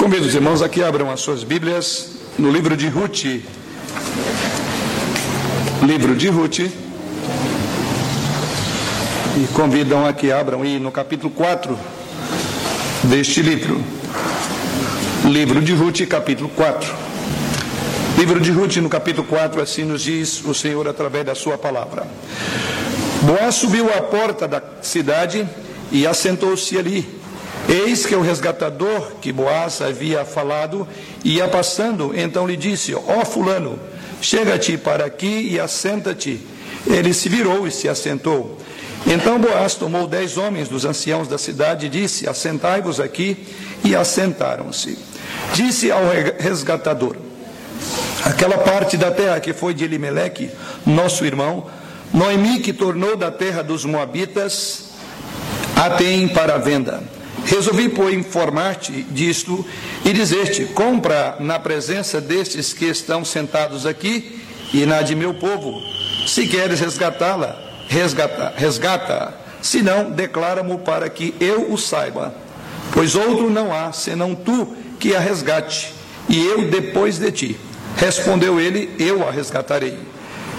Convido os irmãos aqui abram as suas Bíblias no livro de Ruth. Livro de Ruth. E convidam a que abram aí no capítulo 4 deste livro. Livro de Ruth, capítulo 4. Livro de Ruth, no capítulo 4, assim nos diz o Senhor através da sua palavra. Boaz subiu à porta da cidade e assentou-se ali Eis que o resgatador que Boaz havia falado ia passando, então lhe disse: Ó oh, Fulano, chega-te para aqui e assenta-te. Ele se virou e se assentou. Então Boaz tomou dez homens dos anciãos da cidade e disse: Assentai-vos aqui. E assentaram-se. Disse ao resgatador: Aquela parte da terra que foi de Elimeleque, nosso irmão, Noemi, que tornou da terra dos Moabitas, a tem para venda. Resolvi, pois, informar-te disto e dizer-te: compra na presença destes que estão sentados aqui e na de meu povo. Se queres resgatá-la, resgata, resgata. Se não, declara-mo para que eu o saiba. Pois outro não há, senão tu que a resgate, e eu depois de ti. Respondeu ele: Eu a resgatarei.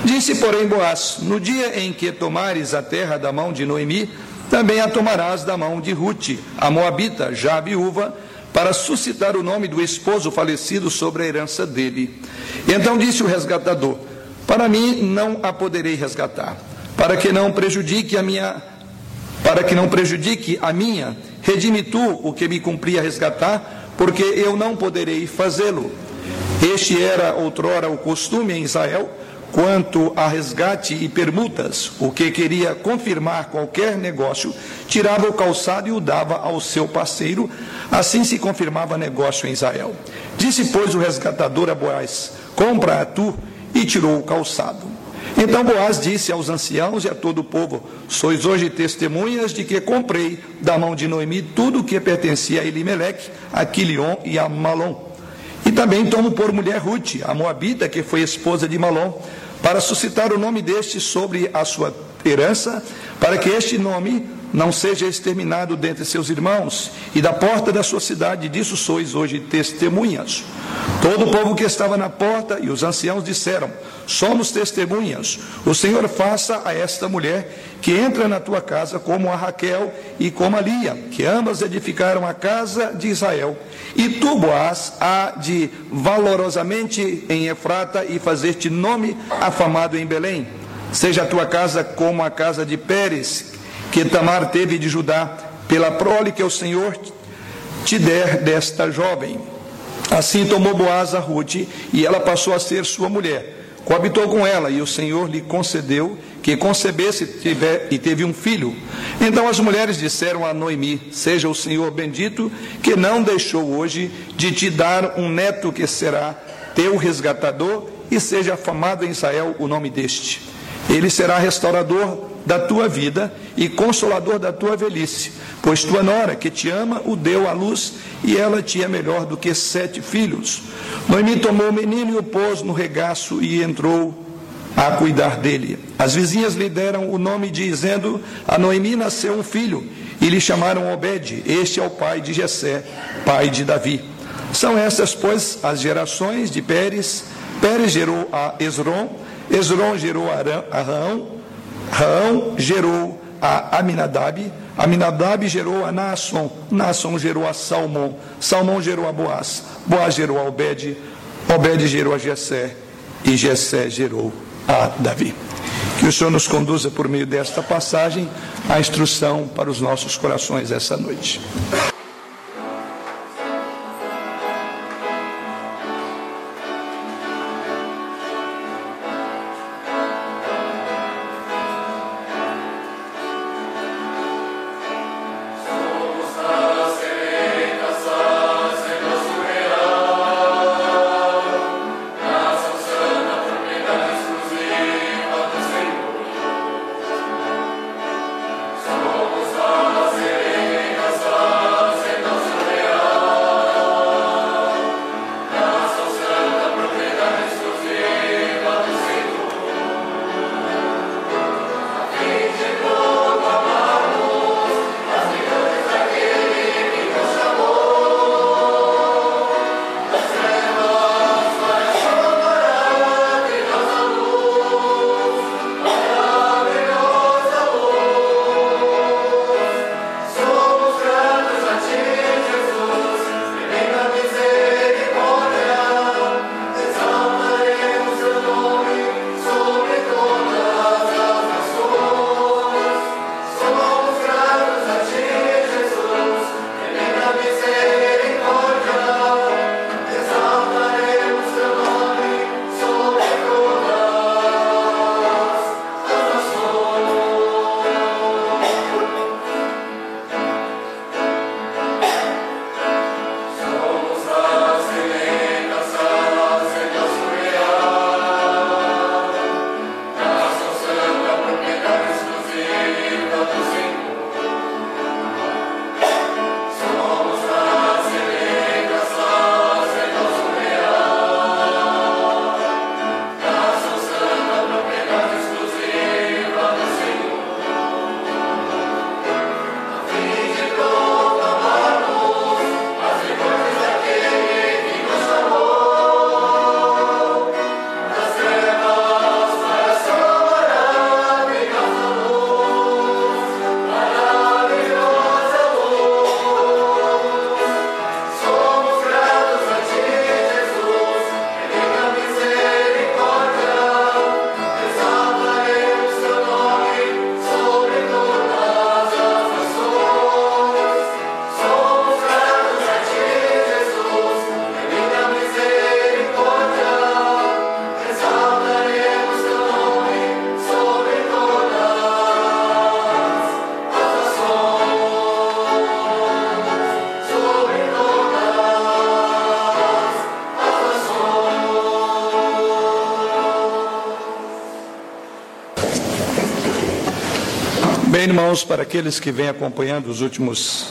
Disse, porém, Boaz: No dia em que tomares a terra da mão de Noemi, também a tomarás da mão de Ruth, a Moabita, já viúva, para suscitar o nome do esposo falecido sobre a herança dele. Então disse o resgatador: Para mim não a poderei resgatar, para que não prejudique a minha, para que não prejudique a minha, redime tu o que me cumpria resgatar, porque eu não poderei fazê-lo. Este era outrora o costume em Israel Quanto a resgate e permutas, o que queria confirmar qualquer negócio, tirava o calçado e o dava ao seu parceiro, assim se confirmava negócio em Israel. Disse, pois, o resgatador a Boaz: Compra a tu, e tirou o calçado. Então Boaz disse aos anciãos e a todo o povo: Sois hoje testemunhas de que comprei da mão de Noemi tudo o que pertencia a Elimeleque, a Quilion e a Malom. E também tomo por mulher Ruth, a Moabita, que foi esposa de Malom para suscitar o nome deste sobre a sua herança, para que este nome não seja exterminado dentre seus irmãos, e da porta da sua cidade, disso sois hoje testemunhas. Todo o povo que estava na porta e os anciãos disseram: Somos testemunhas. O Senhor faça a esta mulher que entra na tua casa como a Raquel e como a Lia, que ambas edificaram a casa de Israel. E tu, Boaz, há de valorosamente em Efrata e fazer-te nome afamado em Belém. Seja a tua casa como a casa de Pérez, que Tamar teve de Judá, pela prole que o Senhor te der desta jovem. Assim tomou Boaz a Ruth, e ela passou a ser sua mulher. Coabitou com ela, e o Senhor lhe concedeu que concebesse tiver, e teve um filho. Então as mulheres disseram a Noemi: Seja o Senhor bendito, que não deixou hoje de te dar um neto que será teu resgatador, e seja afamado em Israel o nome deste. Ele será restaurador da tua vida e consolador da tua velhice, pois tua nora, que te ama, o deu à luz e ela te é melhor do que sete filhos. Noemi tomou o menino e o pôs no regaço e entrou a cuidar dele. As vizinhas lhe deram o nome dizendo: A Noemi nasceu um filho, e lhe chamaram Obed. Este é o pai de Jessé, pai de Davi. São essas, pois, as gerações de Pérez. Pérez gerou a Esron, Esron gerou a Arão, gerou a Aminadab, Aminadab gerou a Naasson, Naasson gerou a Salmão, Salmão gerou a Boaz, Boaz gerou a Obed, Obed gerou a Jessé, e Jessé gerou a Davi. Que o Senhor nos conduza por meio desta passagem a instrução para os nossos corações essa noite. Irmãos, para aqueles que vêm acompanhando os últimos,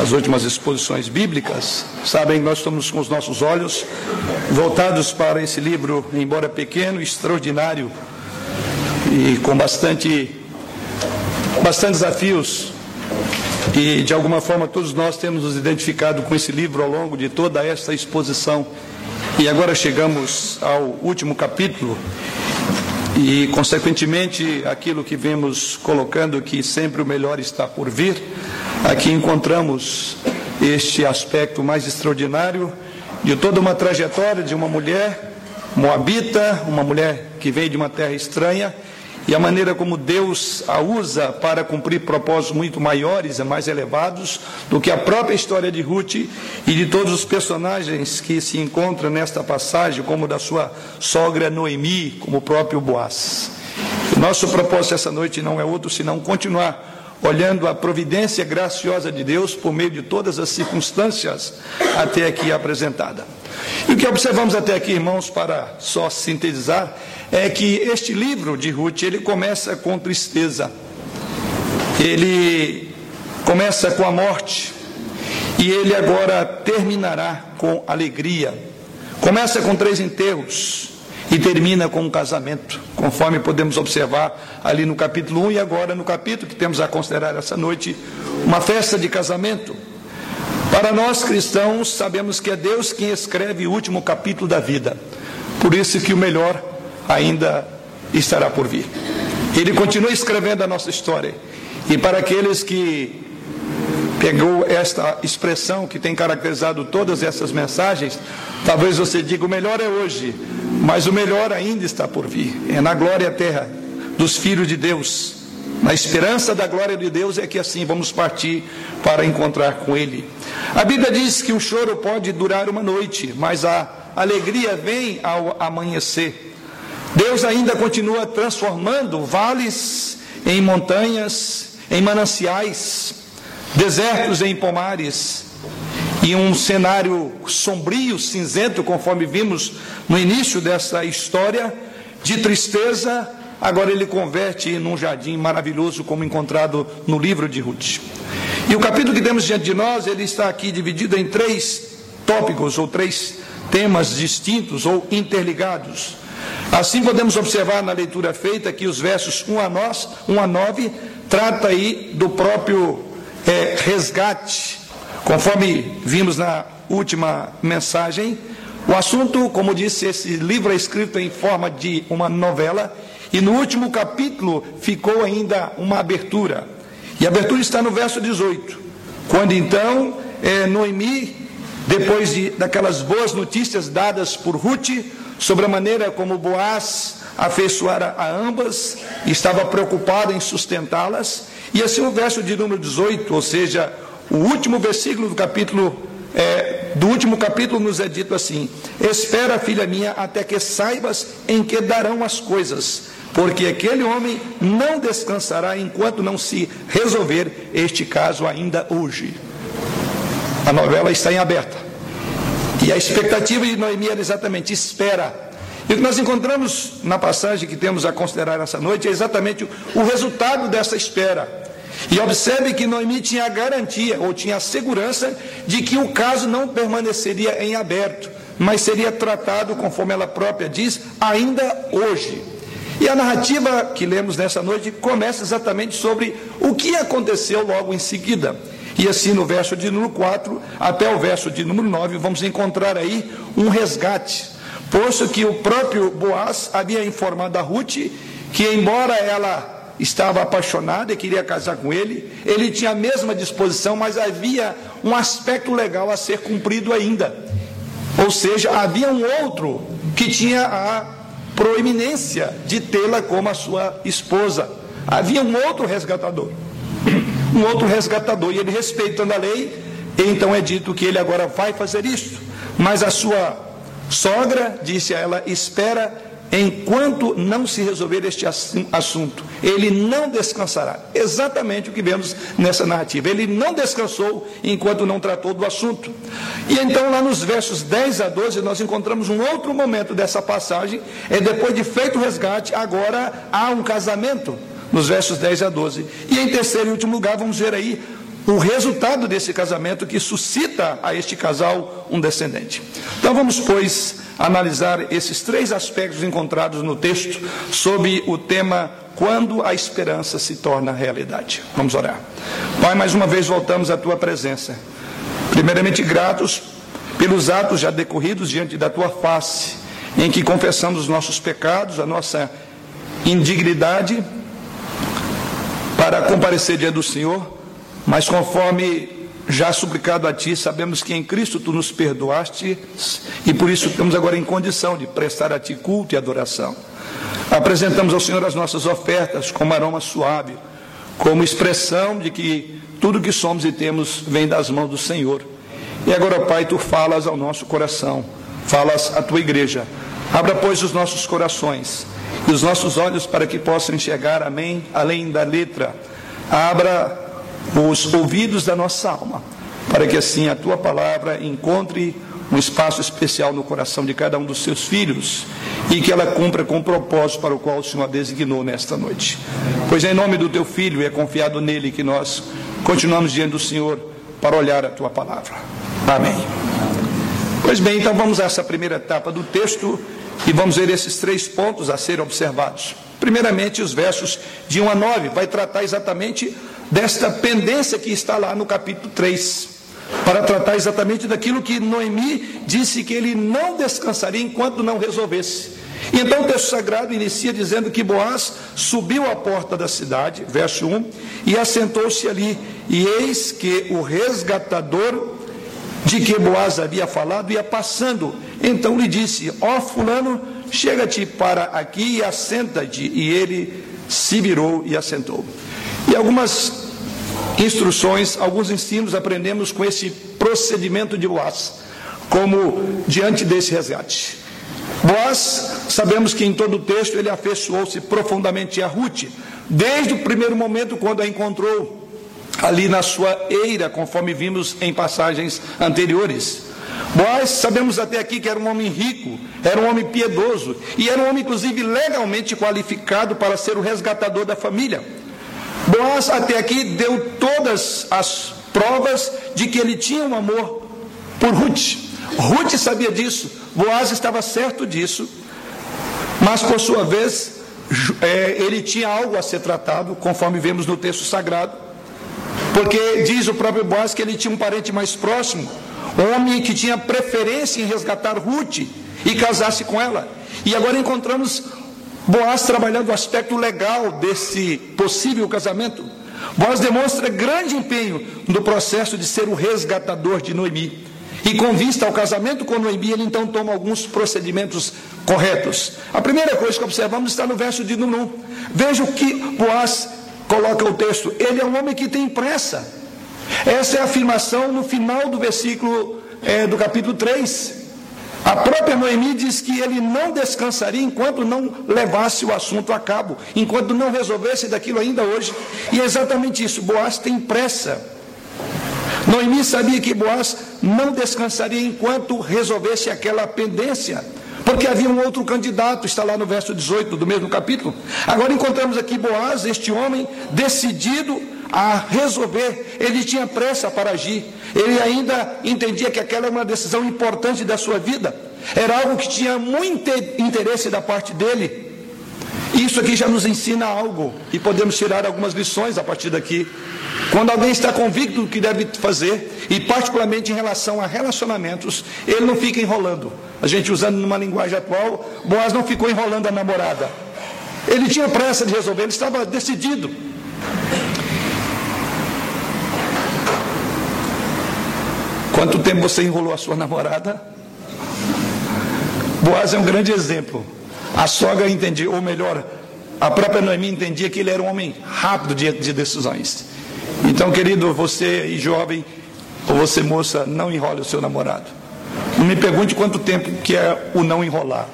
as últimas exposições bíblicas, sabem que nós estamos com os nossos olhos voltados para esse livro, embora pequeno, extraordinário e com bastante, bastante desafios. E de alguma forma todos nós temos nos identificado com esse livro ao longo de toda esta exposição. E agora chegamos ao último capítulo e, consequentemente, aquilo que vemos colocando que sempre o melhor está por vir, aqui encontramos este aspecto mais extraordinário de toda uma trajetória de uma mulher moabita, uma mulher que veio de uma terra estranha e a maneira como Deus a usa para cumprir propósitos muito maiores e mais elevados do que a própria história de Ruth e de todos os personagens que se encontram nesta passagem, como da sua sogra Noemi, como o próprio Boaz. Nosso propósito essa noite não é outro senão continuar olhando a providência graciosa de Deus por meio de todas as circunstâncias até aqui apresentada. E o que observamos até aqui, irmãos, para só sintetizar, é que este livro de Ruth, ele começa com tristeza. Ele começa com a morte e ele agora terminará com alegria. Começa com três enterros e termina com um casamento, conforme podemos observar ali no capítulo 1 e agora no capítulo que temos a considerar essa noite, uma festa de casamento. Para nós cristãos, sabemos que é Deus quem escreve o último capítulo da vida. Por isso que o melhor ainda estará por vir. Ele continua escrevendo a nossa história. E para aqueles que pegou esta expressão que tem caracterizado todas essas mensagens, talvez você diga o melhor é hoje, mas o melhor ainda está por vir. É na glória eterna dos filhos de Deus. Na esperança da glória de Deus é que assim vamos partir para encontrar com Ele. A Bíblia diz que o choro pode durar uma noite, mas a alegria vem ao amanhecer. Deus ainda continua transformando vales em montanhas, em mananciais, desertos em pomares, e um cenário sombrio, cinzento, conforme vimos no início dessa história, de tristeza, agora ele converte num jardim maravilhoso, como encontrado no livro de Ruth. E o capítulo que temos diante de nós, ele está aqui dividido em três tópicos, ou três temas distintos ou interligados. Assim podemos observar na leitura feita que os versos 1 a, nós, 1 a 9 trata aí do próprio é, resgate, conforme vimos na última mensagem. O assunto, como disse, esse livro é escrito em forma de uma novela, e no último capítulo ficou ainda uma abertura. E a abertura está no verso 18, quando então é, Noemi, depois de, daquelas boas notícias dadas por Ruth, sobre a maneira como Boaz afeiçoara a ambas, estava preocupado em sustentá-las. E assim o verso de número 18, ou seja, o último versículo do capítulo, é, do último capítulo nos é dito assim: Espera, filha minha, até que saibas em que darão as coisas, porque aquele homem não descansará enquanto não se resolver este caso ainda hoje. A novela está em aberta. E a expectativa de Noemi era exatamente espera. E o que nós encontramos na passagem que temos a considerar essa noite é exatamente o resultado dessa espera. E observe que Noemi tinha a garantia, ou tinha a segurança, de que o caso não permaneceria em aberto, mas seria tratado, conforme ela própria diz, ainda hoje. E a narrativa que lemos nessa noite começa exatamente sobre o que aconteceu logo em seguida. E assim no verso de número 4 até o verso de número 9, vamos encontrar aí um resgate. Posto que o próprio Boaz havia informado a Ruth que, embora ela estava apaixonada e queria casar com ele, ele tinha a mesma disposição, mas havia um aspecto legal a ser cumprido ainda. Ou seja, havia um outro que tinha a proeminência de tê-la como a sua esposa. Havia um outro resgatador um outro resgatador. E ele, respeitando a lei, então é dito que ele agora vai fazer isso. Mas a sua sogra disse a ela: espera enquanto não se resolver este assunto. Ele não descansará. Exatamente o que vemos nessa narrativa. Ele não descansou enquanto não tratou do assunto. E então, lá nos versos 10 a 12, nós encontramos um outro momento dessa passagem. É depois de feito o resgate, agora há um casamento. Nos versos 10 a 12. E em terceiro e último lugar, vamos ver aí o resultado desse casamento que suscita a este casal um descendente. Então vamos, pois, analisar esses três aspectos encontrados no texto sob o tema quando a esperança se torna realidade. Vamos orar. Pai, mais uma vez voltamos à tua presença. Primeiramente gratos pelos atos já decorridos diante da tua face, em que confessamos os nossos pecados, a nossa indignidade para comparecer diante do Senhor mas conforme já suplicado a Ti, sabemos que em Cristo Tu nos perdoaste e por isso estamos agora em condição de prestar a Ti culto e adoração. Apresentamos ao Senhor as nossas ofertas como aroma suave, como expressão de que tudo que somos e temos vem das mãos do Senhor. E agora, Pai, Tu falas ao nosso coração, falas à Tua igreja. Abra, pois, os nossos corações e os nossos olhos para que possam enxergar, amém, além da letra. Abra os ouvidos da nossa alma, para que assim a tua palavra encontre um espaço especial no coração de cada um dos seus filhos e que ela cumpra com o propósito para o qual o Senhor a designou nesta noite. Pois é em nome do teu filho e é confiado nele que nós continuamos diante do Senhor para olhar a tua palavra. Amém. Pois bem, então vamos a essa primeira etapa do texto e vamos ver esses três pontos a serem observados. Primeiramente, os versos de 1 a 9, vai tratar exatamente desta pendência que está lá no capítulo 3, para tratar exatamente daquilo que Noemi disse que ele não descansaria enquanto não resolvesse. Então o texto sagrado inicia dizendo que Boaz subiu à porta da cidade, verso 1, e assentou-se ali, e eis que o resgatador de que Boaz havia falado ia passando. Então lhe disse: Ó oh, fulano, chega-te para aqui e assenta-te. E ele se virou e assentou. E algumas instruções, alguns ensinos aprendemos com esse procedimento de Boaz, como diante desse resgate. Boaz, sabemos que em todo o texto ele afeiçoou-se profundamente a Ruth, desde o primeiro momento quando a encontrou ali na sua eira, conforme vimos em passagens anteriores. Boaz, sabemos até aqui que era um homem rico, era um homem piedoso e era um homem, inclusive, legalmente qualificado para ser o resgatador da família. Boaz até aqui deu todas as provas de que ele tinha um amor por Ruth. Ruth sabia disso, Boaz estava certo disso, mas por sua vez é, ele tinha algo a ser tratado, conforme vemos no texto sagrado, porque diz o próprio Boaz que ele tinha um parente mais próximo, homem que tinha preferência em resgatar Ruth e casar-se com ela. E agora encontramos Boaz trabalhando o aspecto legal desse possível casamento. Boaz demonstra grande empenho no processo de ser o resgatador de Noemi. E com vista ao casamento com Noemi, ele então toma alguns procedimentos corretos. A primeira coisa que observamos está no verso de Nunum. Veja o que Boaz coloca o texto. Ele é um homem que tem pressa. Essa é a afirmação no final do versículo é, do capítulo 3. A própria Noemi diz que ele não descansaria enquanto não levasse o assunto a cabo, enquanto não resolvesse daquilo ainda hoje. E é exatamente isso: Boaz tem pressa. Noemi sabia que Boaz não descansaria enquanto resolvesse aquela pendência, porque havia um outro candidato, está lá no verso 18 do mesmo capítulo. Agora encontramos aqui Boaz, este homem decidido a resolver, ele tinha pressa para agir, ele ainda entendia que aquela era uma decisão importante da sua vida, era algo que tinha muito interesse da parte dele. Isso aqui já nos ensina algo e podemos tirar algumas lições a partir daqui. Quando alguém está convicto do que deve fazer, e particularmente em relação a relacionamentos, ele não fica enrolando. A gente usando numa linguagem atual, Boaz não ficou enrolando a namorada. Ele tinha pressa de resolver, ele estava decidido. Quanto tempo você enrolou a sua namorada? Boaz é um grande exemplo. A sogra entendia, ou melhor, a própria Noemi entendia que ele era um homem rápido de, de decisões. Então, querido, você jovem, ou você moça, não enrole o seu namorado. Não me pergunte quanto tempo que é o não enrolar.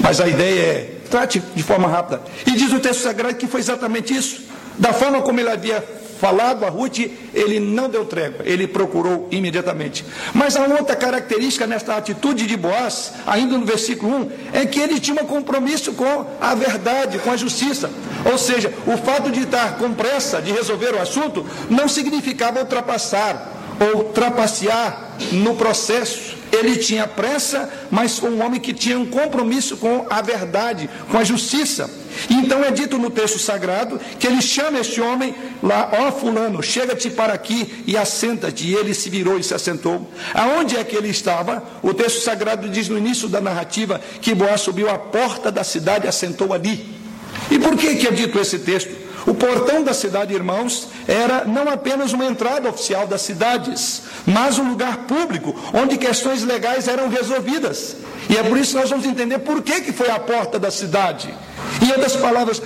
Mas a ideia é, trate de forma rápida. E diz o texto sagrado que foi exatamente isso. Da forma como ele havia falado a Ruth, ele não deu trégua, ele procurou imediatamente. Mas a outra característica nesta atitude de Boaz, ainda no versículo 1, é que ele tinha um compromisso com a verdade, com a justiça. Ou seja, o fato de estar com pressa de resolver o assunto não significava ultrapassar ou trapacear no processo. Ele tinha pressa, mas foi um homem que tinha um compromisso com a verdade, com a justiça. Então é dito no texto sagrado que ele chama este homem lá, ó fulano, chega-te para aqui e assenta-te. E ele se virou e se assentou. Aonde é que ele estava? O texto sagrado diz no início da narrativa que Boaz subiu à porta da cidade e assentou ali. E por que, que é dito esse texto? O portão da cidade, irmãos, era não apenas uma entrada oficial das cidades, mas um lugar público onde questões legais eram resolvidas. E é por isso que nós vamos entender por que, que foi a porta da cidade. Em outras palavras,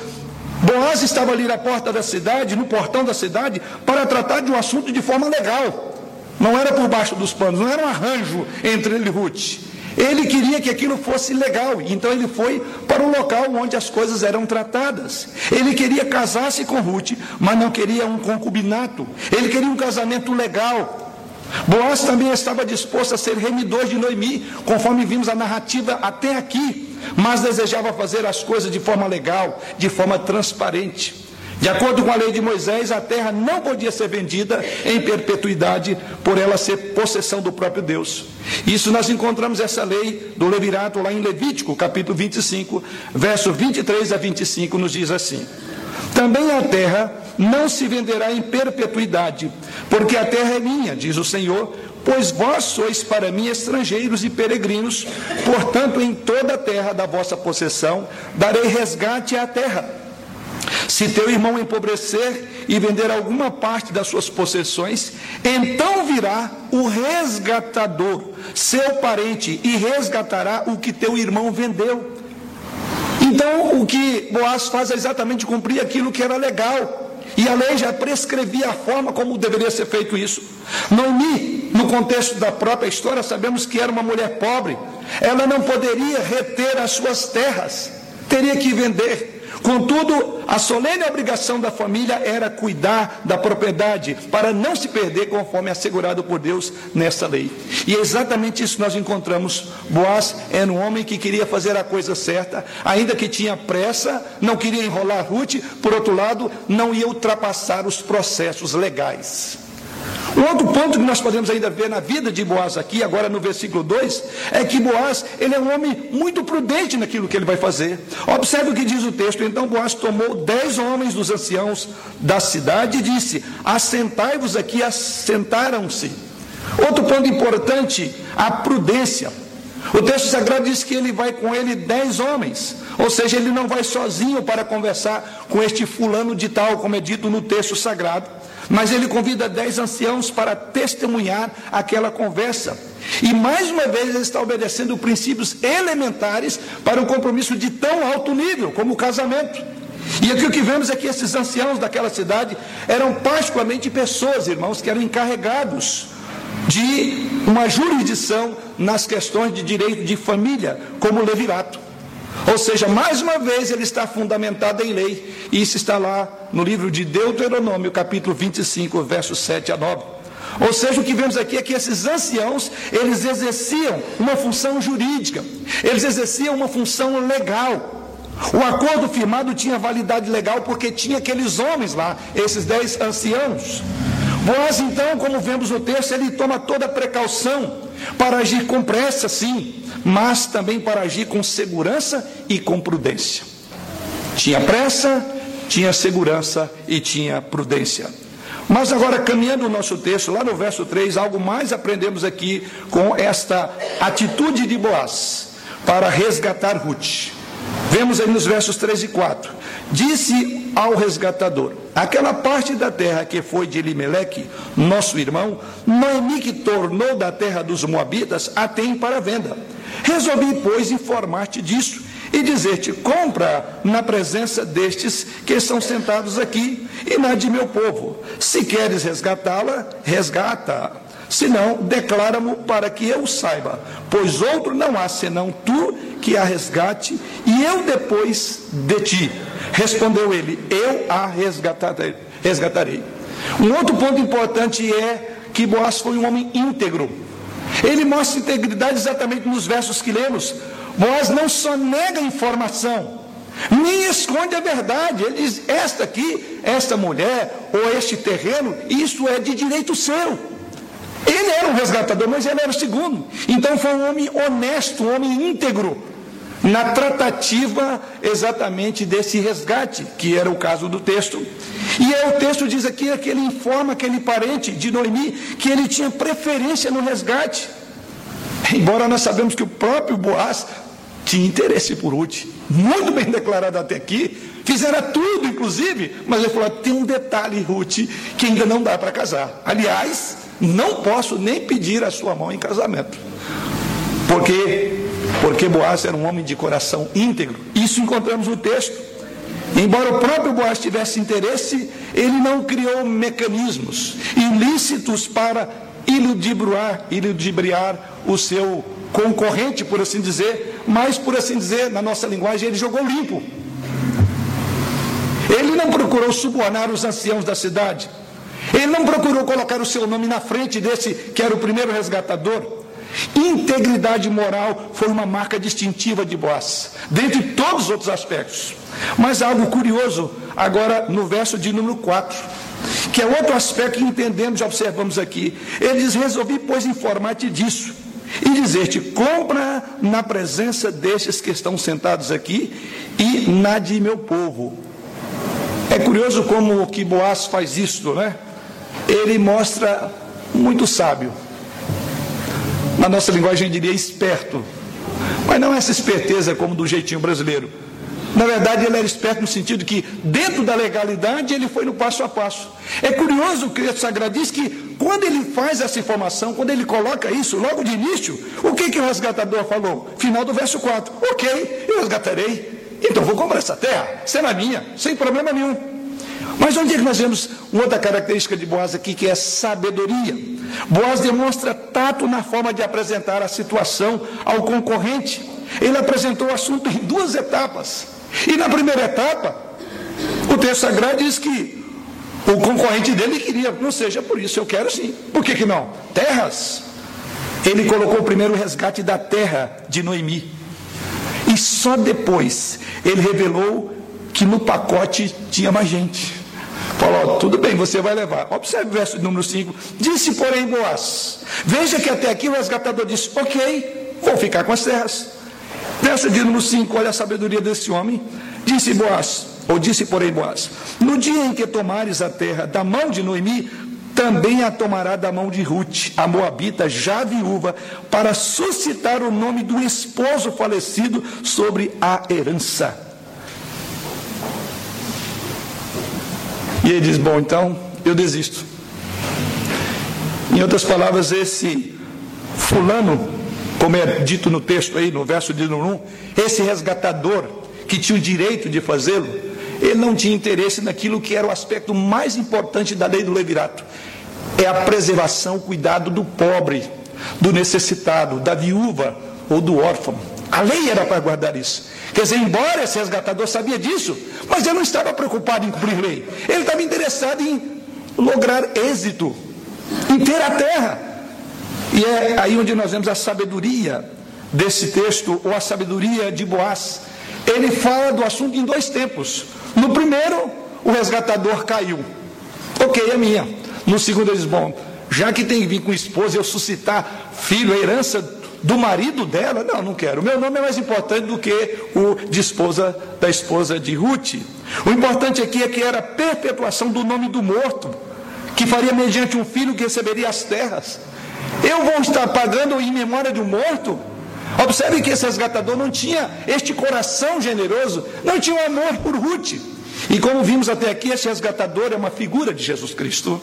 Boaz estava ali na porta da cidade, no portão da cidade, para tratar de um assunto de forma legal. Não era por baixo dos panos, não era um arranjo entre ele e Ruth. Ele queria que aquilo fosse legal, então ele foi para o local onde as coisas eram tratadas. Ele queria casar-se com Ruth, mas não queria um concubinato. Ele queria um casamento legal. Boaz também estava disposto a ser remidor de Noemi, conforme vimos a narrativa até aqui, mas desejava fazer as coisas de forma legal, de forma transparente. De acordo com a lei de Moisés, a terra não podia ser vendida em perpetuidade, por ela ser possessão do próprio Deus. Isso nós encontramos essa lei do Levirato lá em Levítico, capítulo 25, verso 23 a 25, nos diz assim: Também a terra não se venderá em perpetuidade, porque a terra é minha, diz o Senhor, pois vós sois para mim estrangeiros e peregrinos, portanto, em toda a terra da vossa possessão darei resgate à terra se teu irmão empobrecer e vender alguma parte das suas possessões, então virá o resgatador, seu parente, e resgatará o que teu irmão vendeu. Então, o que Boaz faz é exatamente cumprir aquilo que era legal. E a lei já prescrevia a forma como deveria ser feito isso. Noemi, no contexto da própria história, sabemos que era uma mulher pobre. Ela não poderia reter as suas terras, teria que vender. Contudo, a solene obrigação da família era cuidar da propriedade para não se perder conforme assegurado por Deus nessa lei. E é exatamente isso nós encontramos. Boaz era um homem que queria fazer a coisa certa, ainda que tinha pressa, não queria enrolar Ruth, por outro lado, não ia ultrapassar os processos legais. Um outro ponto que nós podemos ainda ver na vida de Boaz aqui, agora no versículo 2, é que Boaz, ele é um homem muito prudente naquilo que ele vai fazer. Observe o que diz o texto. Então Boaz tomou dez homens dos anciãos da cidade e disse: Assentai-vos aqui, assentaram-se. Outro ponto importante, a prudência. O texto sagrado diz que ele vai com ele dez homens, ou seja, ele não vai sozinho para conversar com este fulano de tal, como é dito no texto sagrado. Mas ele convida dez anciãos para testemunhar aquela conversa. E mais uma vez ele está obedecendo princípios elementares para um compromisso de tão alto nível como o casamento. E aqui o que vemos é que esses anciãos daquela cidade eram particularmente pessoas, irmãos, que eram encarregados de uma jurisdição nas questões de direito de família, como o levirato. Ou seja, mais uma vez ele está fundamentado em lei. Isso está lá no livro de Deuteronômio, capítulo 25, versos 7 a 9. Ou seja, o que vemos aqui é que esses anciãos, eles exerciam uma função jurídica, eles exerciam uma função legal. O acordo firmado tinha validade legal porque tinha aqueles homens lá, esses dez anciãos. Boaz, então, como vemos no texto, ele toma toda a precaução para agir com pressa, sim, mas também para agir com segurança e com prudência. Tinha pressa, tinha segurança e tinha prudência. Mas agora, caminhando o nosso texto, lá no verso 3, algo mais aprendemos aqui com esta atitude de Boaz para resgatar Ruth. Vemos aí nos versos 3 e 4. Disse ao resgatador: Aquela parte da terra que foi de Elimeleque, nosso irmão, Noemi que tornou da terra dos Moabitas, a tem para venda. Resolvi, pois, informar-te disso e dizer-te: compra na presença destes que estão sentados aqui e na de meu povo. Se queres resgatá-la, resgata. Se não, declara-mo para que eu saiba, pois outro não há senão tu que a resgate, e eu depois de ti. Respondeu ele: Eu a resgatarei. resgatarei. Um outro ponto importante é que Boaz foi um homem íntegro. Ele mostra integridade exatamente nos versos que lemos. Boaz não só nega informação, nem esconde a verdade. Ele diz: esta aqui, esta mulher ou este terreno, isso é de direito seu. Ele era um resgatador, mas ele era o segundo. Então foi um homem honesto, um homem íntegro, na tratativa exatamente desse resgate, que era o caso do texto. E aí o texto diz aqui que ele informa aquele parente de Noemi que ele tinha preferência no resgate. Embora nós sabemos que o próprio Boaz tinha interesse por Ruth, muito bem declarado até aqui, fizera tudo, inclusive, mas ele falou: tem um detalhe, Ruth, que ainda não dá para casar. Aliás, não posso nem pedir a sua mão em casamento. Porque porque Boaz era um homem de coração íntegro. Isso encontramos no texto. Embora o próprio Boaz tivesse interesse, ele não criou mecanismos ilícitos para iludibriar, iludibriar o seu concorrente, por assim dizer, mas, por assim dizer, na nossa linguagem, ele jogou limpo. Ele não procurou subornar os anciãos da cidade. Ele não procurou colocar o seu nome na frente desse que era o primeiro resgatador. Integridade moral foi uma marca distintiva de Boaz, dentre todos os outros aspectos. Mas algo curioso, agora no verso de número 4, que é outro aspecto que entendemos e observamos aqui. Ele diz: Resolvi, pois, informar-te disso e dizer-te: compra na presença destes que estão sentados aqui e na de meu povo. É curioso como que Boaz faz isso, né? Ele mostra muito sábio. Na nossa linguagem, diria esperto. Mas não essa esperteza como do jeitinho brasileiro. Na verdade, ele era esperto no sentido que, dentro da legalidade, ele foi no passo a passo. É curioso, o Cristo Sagrado diz que, quando ele faz essa informação, quando ele coloca isso logo de início, o que, que o resgatador falou? Final do verso 4. Ok, eu resgatarei. Então vou comprar essa terra, será minha, sem problema nenhum. Mas onde é que nós vemos outra característica de Boaz aqui, que é sabedoria? Boaz demonstra tato na forma de apresentar a situação ao concorrente. Ele apresentou o assunto em duas etapas. E na primeira etapa, o texto sagrado diz que o concorrente dele queria, não seja por isso, eu quero sim. Por que, que não? Terras. Ele colocou o primeiro resgate da terra de Noemi. E só depois ele revelou que no pacote tinha mais gente. Falou, tudo bem, você vai levar. Observe o verso número 5. Disse, porém, Boaz. Veja que até aqui o resgatador disse, ok, vou ficar com as terras. Verso de número 5, olha a sabedoria desse homem. Disse Boaz, ou disse porém Boaz: No dia em que tomares a terra da mão de Noemi, também a tomará da mão de Ruth, a moabita, já viúva, para suscitar o nome do esposo falecido sobre a herança. E ele diz: Bom, então eu desisto. Em outras palavras, esse fulano como é dito no texto aí, no verso de número 1, esse resgatador que tinha o direito de fazê-lo, ele não tinha interesse naquilo que era o aspecto mais importante da lei do levirato. É a preservação, o cuidado do pobre, do necessitado, da viúva ou do órfão. A lei era para guardar isso. Quer dizer, embora esse resgatador sabia disso, mas ele não estava preocupado em cumprir lei. Ele estava interessado em lograr êxito, em ter a terra. E é aí onde nós vemos a sabedoria desse texto, ou a sabedoria de Boaz. Ele fala do assunto em dois tempos. No primeiro, o resgatador caiu. Ok, é minha. No segundo, ele diz: Bom, já que tem que vir com esposa, eu suscitar filho, a herança do marido dela, não, não quero. O meu nome é mais importante do que o de esposa da esposa de Ruth. O importante aqui é que era a perpetuação do nome do morto, que faria mediante um filho que receberia as terras. Eu vou estar pagando em memória de um morto? Observe que esse resgatador não tinha este coração generoso, não tinha um amor por Ruth. E como vimos até aqui, esse resgatador é uma figura de Jesus Cristo.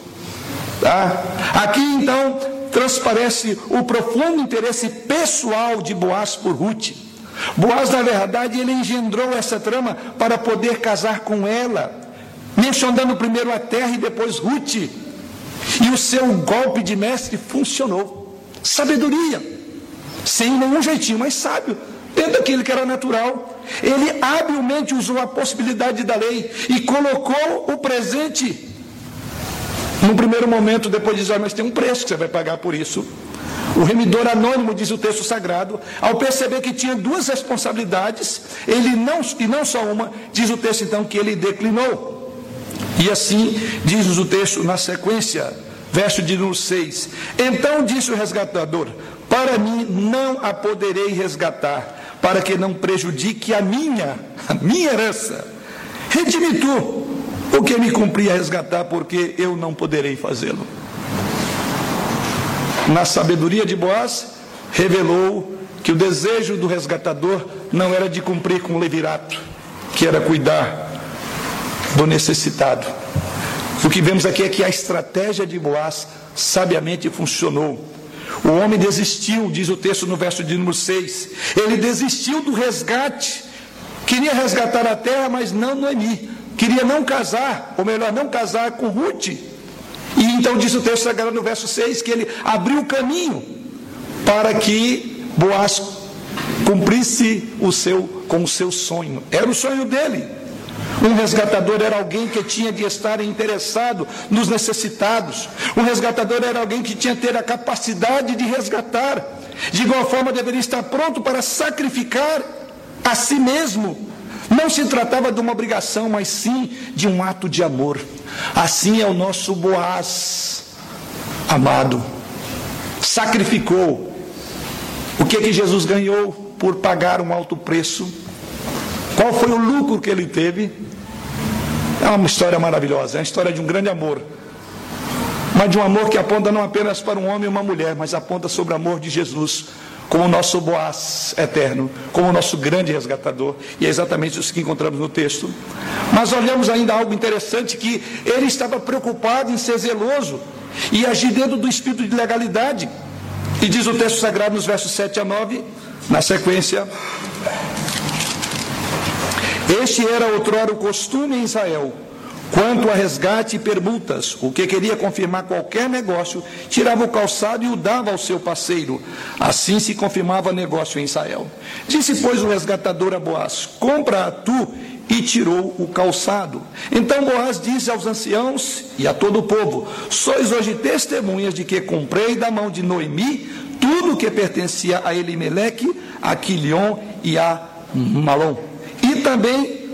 Tá? Aqui então transparece o profundo interesse pessoal de Boaz por Ruth. Boaz, na verdade, ele engendrou essa trama para poder casar com ela, mencionando primeiro a terra e depois Ruth. E o seu golpe de mestre funcionou. Sabedoria. Sem nenhum jeitinho, mas sábio. Dentro daquilo que era natural. Ele habilmente usou a possibilidade da lei e colocou o presente. No primeiro momento, depois diz: ah, mas tem um preço que você vai pagar por isso. O remidor anônimo, diz o texto sagrado, ao perceber que tinha duas responsabilidades, ele não, e não só uma, diz o texto então que ele declinou. E assim diz o texto na sequência, verso de número 6. Então disse o resgatador: Para mim não a poderei resgatar, para que não prejudique a minha, a minha herança. Redime tu o que me cumpria resgatar, porque eu não poderei fazê-lo na sabedoria de Boaz, revelou que o desejo do resgatador não era de cumprir com o levirato, que era cuidar do necessitado. O que vemos aqui é que a estratégia de Boaz sabiamente funcionou. O homem desistiu, diz o texto no verso de número 6. Ele desistiu do resgate. Queria resgatar a terra, mas não Noemi. Queria não casar, ou melhor, não casar com Ruth. E então diz o texto sagrado no verso 6 que ele abriu o caminho para que Boaz cumprisse o seu com o seu sonho. Era o sonho dele. Um resgatador era alguém que tinha de estar interessado nos necessitados. Um resgatador era alguém que tinha de ter a capacidade de resgatar. De igual forma, deveria estar pronto para sacrificar a si mesmo. Não se tratava de uma obrigação, mas sim de um ato de amor. Assim é o nosso Boaz, amado, sacrificou. O que que Jesus ganhou por pagar um alto preço? Qual foi o lucro que ele teve? É uma história maravilhosa, é a história de um grande amor. Mas de um amor que aponta não apenas para um homem e uma mulher, mas aponta sobre o amor de Jesus como o nosso Boaz eterno, como o nosso grande resgatador. E é exatamente isso que encontramos no texto. Mas olhamos ainda algo interessante que ele estava preocupado em ser zeloso e agir dentro do espírito de legalidade. E diz o texto sagrado nos versos 7 a 9, na sequência: Este era outrora o costume em Israel Quanto a resgate e permutas, o que queria confirmar qualquer negócio, tirava o calçado e o dava ao seu parceiro. Assim se confirmava negócio em Israel. Disse, pois, o resgatador a Boaz: Compra a tu e tirou o calçado. Então Boaz disse aos anciãos e a todo o povo: Sois hoje testemunhas de que comprei da mão de Noemi tudo o que pertencia a Elimeleque, a Quilion e a Malom. E também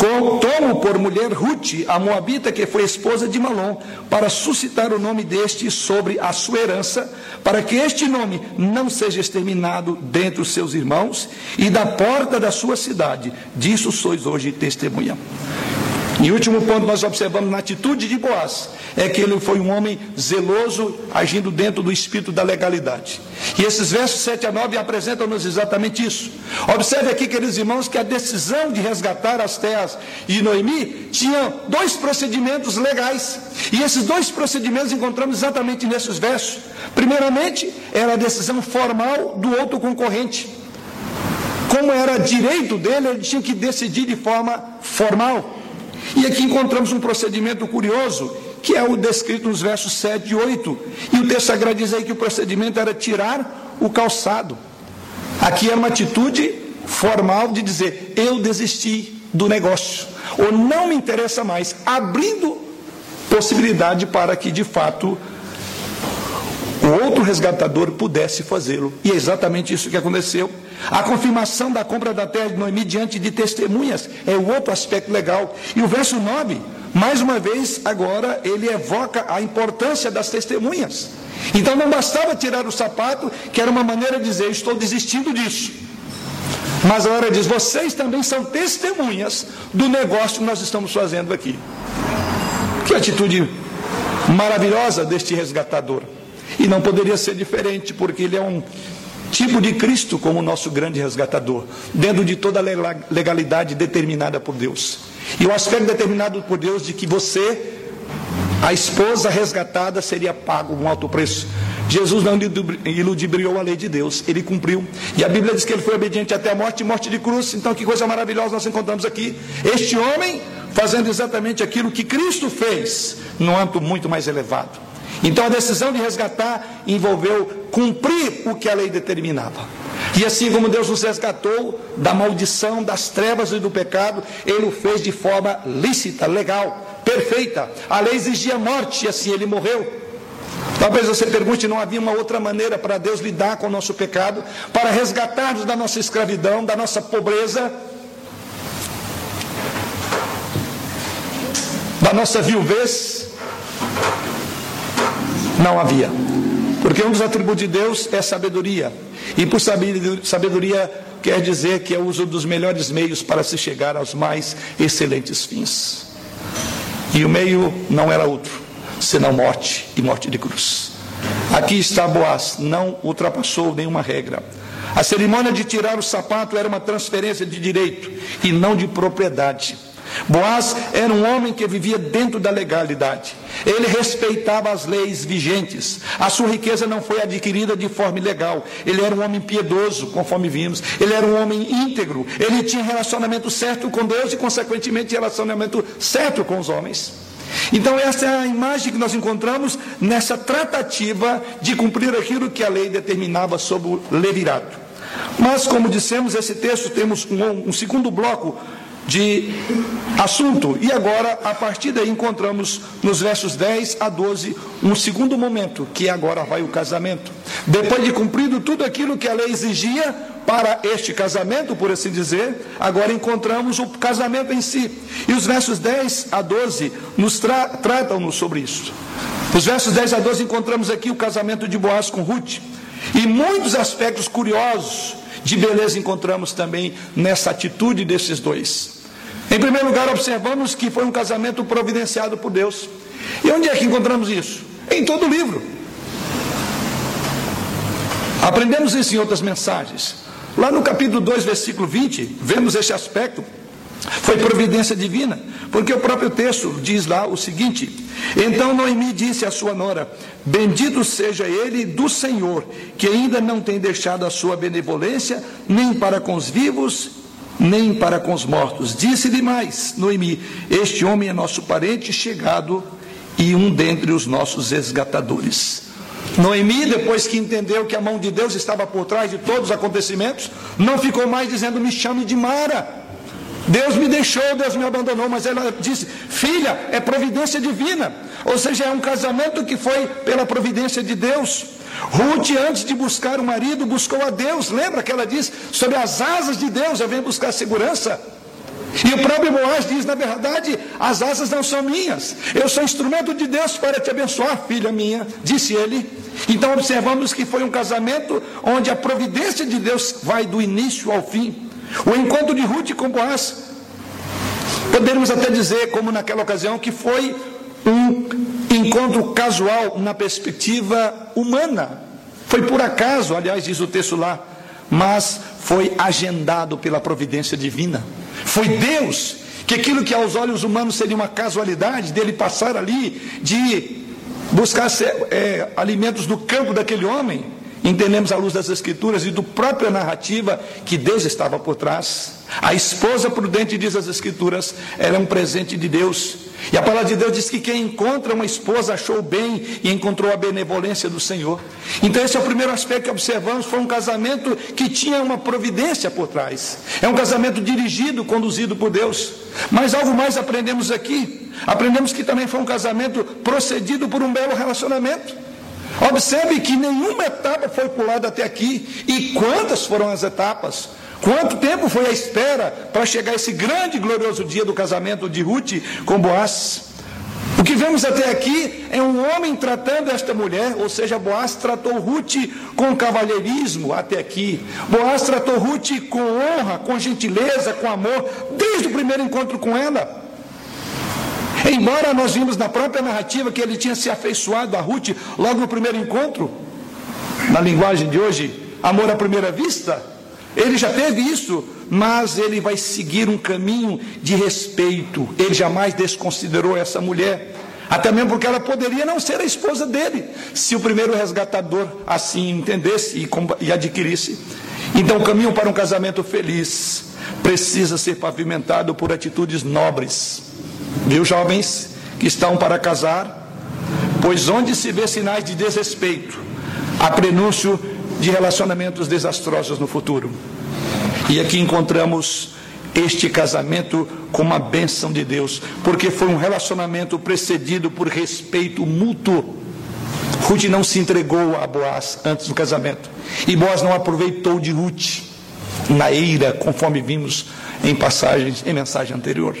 Tomo por mulher Ruth, a moabita que foi esposa de Malom, para suscitar o nome deste sobre a sua herança, para que este nome não seja exterminado dentre os seus irmãos e da porta da sua cidade. Disso sois hoje testemunha. E último ponto nós observamos na atitude de Boaz, é que ele foi um homem zeloso, agindo dentro do espírito da legalidade. E esses versos 7 a 9 apresentam-nos exatamente isso. Observe aqui, queridos irmãos, que a decisão de resgatar as terras de Noemi tinha dois procedimentos legais. E esses dois procedimentos encontramos exatamente nesses versos. Primeiramente, era a decisão formal do outro concorrente. Como era direito dele, ele tinha que decidir de forma formal. E aqui encontramos um procedimento curioso, que é o descrito nos versos 7 e 8. E o texto sagrado diz aí que o procedimento era tirar o calçado. Aqui é uma atitude formal de dizer: eu desisti do negócio, ou não me interessa mais, abrindo possibilidade para que de fato outro resgatador pudesse fazê-lo. E é exatamente isso que aconteceu. A confirmação da compra da terra de Noemi diante de testemunhas é o outro aspecto legal. E o verso 9, mais uma vez, agora ele evoca a importância das testemunhas. Então não bastava tirar o sapato, que era uma maneira de dizer: estou desistindo disso. Mas agora diz: vocês também são testemunhas do negócio que nós estamos fazendo aqui. Que atitude maravilhosa deste resgatador. E não poderia ser diferente, porque ele é um tipo de Cristo como nosso grande resgatador, dentro de toda a legalidade determinada por Deus. E o aspecto determinado por Deus de que você, a esposa resgatada, seria pago um alto preço. Jesus não iludibriou a lei de Deus, ele cumpriu. E a Bíblia diz que ele foi obediente até a morte e morte de cruz. Então, que coisa maravilhosa nós encontramos aqui. Este homem fazendo exatamente aquilo que Cristo fez, num âmbito muito mais elevado. Então a decisão de resgatar envolveu cumprir o que a lei determinava. E assim como Deus nos resgatou da maldição, das trevas e do pecado, Ele o fez de forma lícita, legal, perfeita. A lei exigia morte e assim Ele morreu. Talvez você pergunte: não havia uma outra maneira para Deus lidar com o nosso pecado, para resgatar-nos da nossa escravidão, da nossa pobreza, da nossa viuvez? Não havia. Porque um dos atributos de Deus é sabedoria. E por sabedoria quer dizer que é o uso dos melhores meios para se chegar aos mais excelentes fins. E o meio não era outro, senão morte e morte de cruz. Aqui está Boaz, não ultrapassou nenhuma regra. A cerimônia de tirar o sapato era uma transferência de direito e não de propriedade. Boaz era um homem que vivia dentro da legalidade. Ele respeitava as leis vigentes. A sua riqueza não foi adquirida de forma ilegal. Ele era um homem piedoso, conforme vimos. Ele era um homem íntegro. Ele tinha relacionamento certo com Deus e, consequentemente, relacionamento certo com os homens. Então, essa é a imagem que nós encontramos nessa tratativa de cumprir aquilo que a lei determinava sobre o levirato. Mas, como dissemos, esse texto temos um, um segundo bloco de assunto. E agora, a partir daí, encontramos nos versos 10 a 12 um segundo momento, que agora vai o casamento. Depois de cumprido tudo aquilo que a lei exigia para este casamento, por assim dizer, agora encontramos o casamento em si. E os versos 10 a 12 nos tra tratam-nos sobre isso. Os versos 10 a 12 encontramos aqui o casamento de Boaz com Ruth. E muitos aspectos curiosos de beleza encontramos também nessa atitude desses dois. Em primeiro lugar, observamos que foi um casamento providenciado por Deus. E onde é que encontramos isso? Em todo o livro. Aprendemos isso em outras mensagens. Lá no capítulo 2, versículo 20, vemos esse aspecto. Foi providência divina, porque o próprio texto diz lá o seguinte: Então Noemi disse à sua nora: Bendito seja ele do Senhor, que ainda não tem deixado a sua benevolência, nem para com os vivos, nem para com os mortos. Disse-lhe mais, Noemi: Este homem é nosso parente chegado e um dentre os nossos resgatadores. Noemi, depois que entendeu que a mão de Deus estava por trás de todos os acontecimentos, não ficou mais dizendo: Me chame de Mara. Deus me deixou, Deus me abandonou, mas ela disse: Filha, é providência divina. Ou seja, é um casamento que foi pela providência de Deus. Ruth, antes de buscar o marido, buscou a Deus. Lembra que ela diz: Sobre as asas de Deus eu venho buscar segurança. E o próprio Boaz diz: Na verdade, as asas não são minhas. Eu sou instrumento de Deus para te abençoar, filha minha, disse ele. Então observamos que foi um casamento onde a providência de Deus vai do início ao fim. O encontro de Ruth com Boaz, poderíamos até dizer, como naquela ocasião, que foi um encontro casual na perspectiva humana. Foi por acaso, aliás, diz o texto lá, mas foi agendado pela providência divina. Foi Deus que aquilo que aos olhos humanos seria uma casualidade dele passar ali, de buscar é, alimentos do campo daquele homem, entendemos à luz das Escrituras e do própria narrativa que Deus estava por trás. A esposa prudente, diz as Escrituras, era um presente de Deus. E a palavra de Deus diz que quem encontra uma esposa achou bem e encontrou a benevolência do Senhor. Então, esse é o primeiro aspecto que observamos: foi um casamento que tinha uma providência por trás. É um casamento dirigido, conduzido por Deus. Mas algo mais aprendemos aqui. Aprendemos que também foi um casamento procedido por um belo relacionamento. Observe que nenhuma etapa foi pulada até aqui. E quantas foram as etapas? Quanto tempo foi a espera para chegar esse grande e glorioso dia do casamento de Ruth com Boaz? O que vemos até aqui é um homem tratando esta mulher, ou seja, Boaz tratou Ruth com cavalheirismo até aqui. Boaz tratou Ruth com honra, com gentileza, com amor, desde o primeiro encontro com ela. Embora nós vimos na própria narrativa que ele tinha se afeiçoado a Ruth logo no primeiro encontro, na linguagem de hoje, amor à primeira vista, ele já teve isso, mas ele vai seguir um caminho de respeito. Ele jamais desconsiderou essa mulher, até mesmo porque ela poderia não ser a esposa dele, se o primeiro resgatador assim entendesse e adquirisse. Então, o caminho para um casamento feliz precisa ser pavimentado por atitudes nobres Viu, jovens que estão para casar? Pois onde se vê sinais de desrespeito, há prenúncio de relacionamentos desastrosos no futuro. E aqui encontramos este casamento com uma bênção de Deus, porque foi um relacionamento precedido por respeito mútuo. Ruth não se entregou a Boaz antes do casamento. E Boaz não aproveitou de Ruth na eira, conforme vimos em passagens, em mensagem anterior.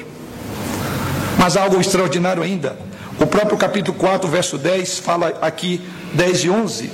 Mas algo extraordinário ainda. O próprio capítulo 4, verso 10, fala aqui 10 e 11.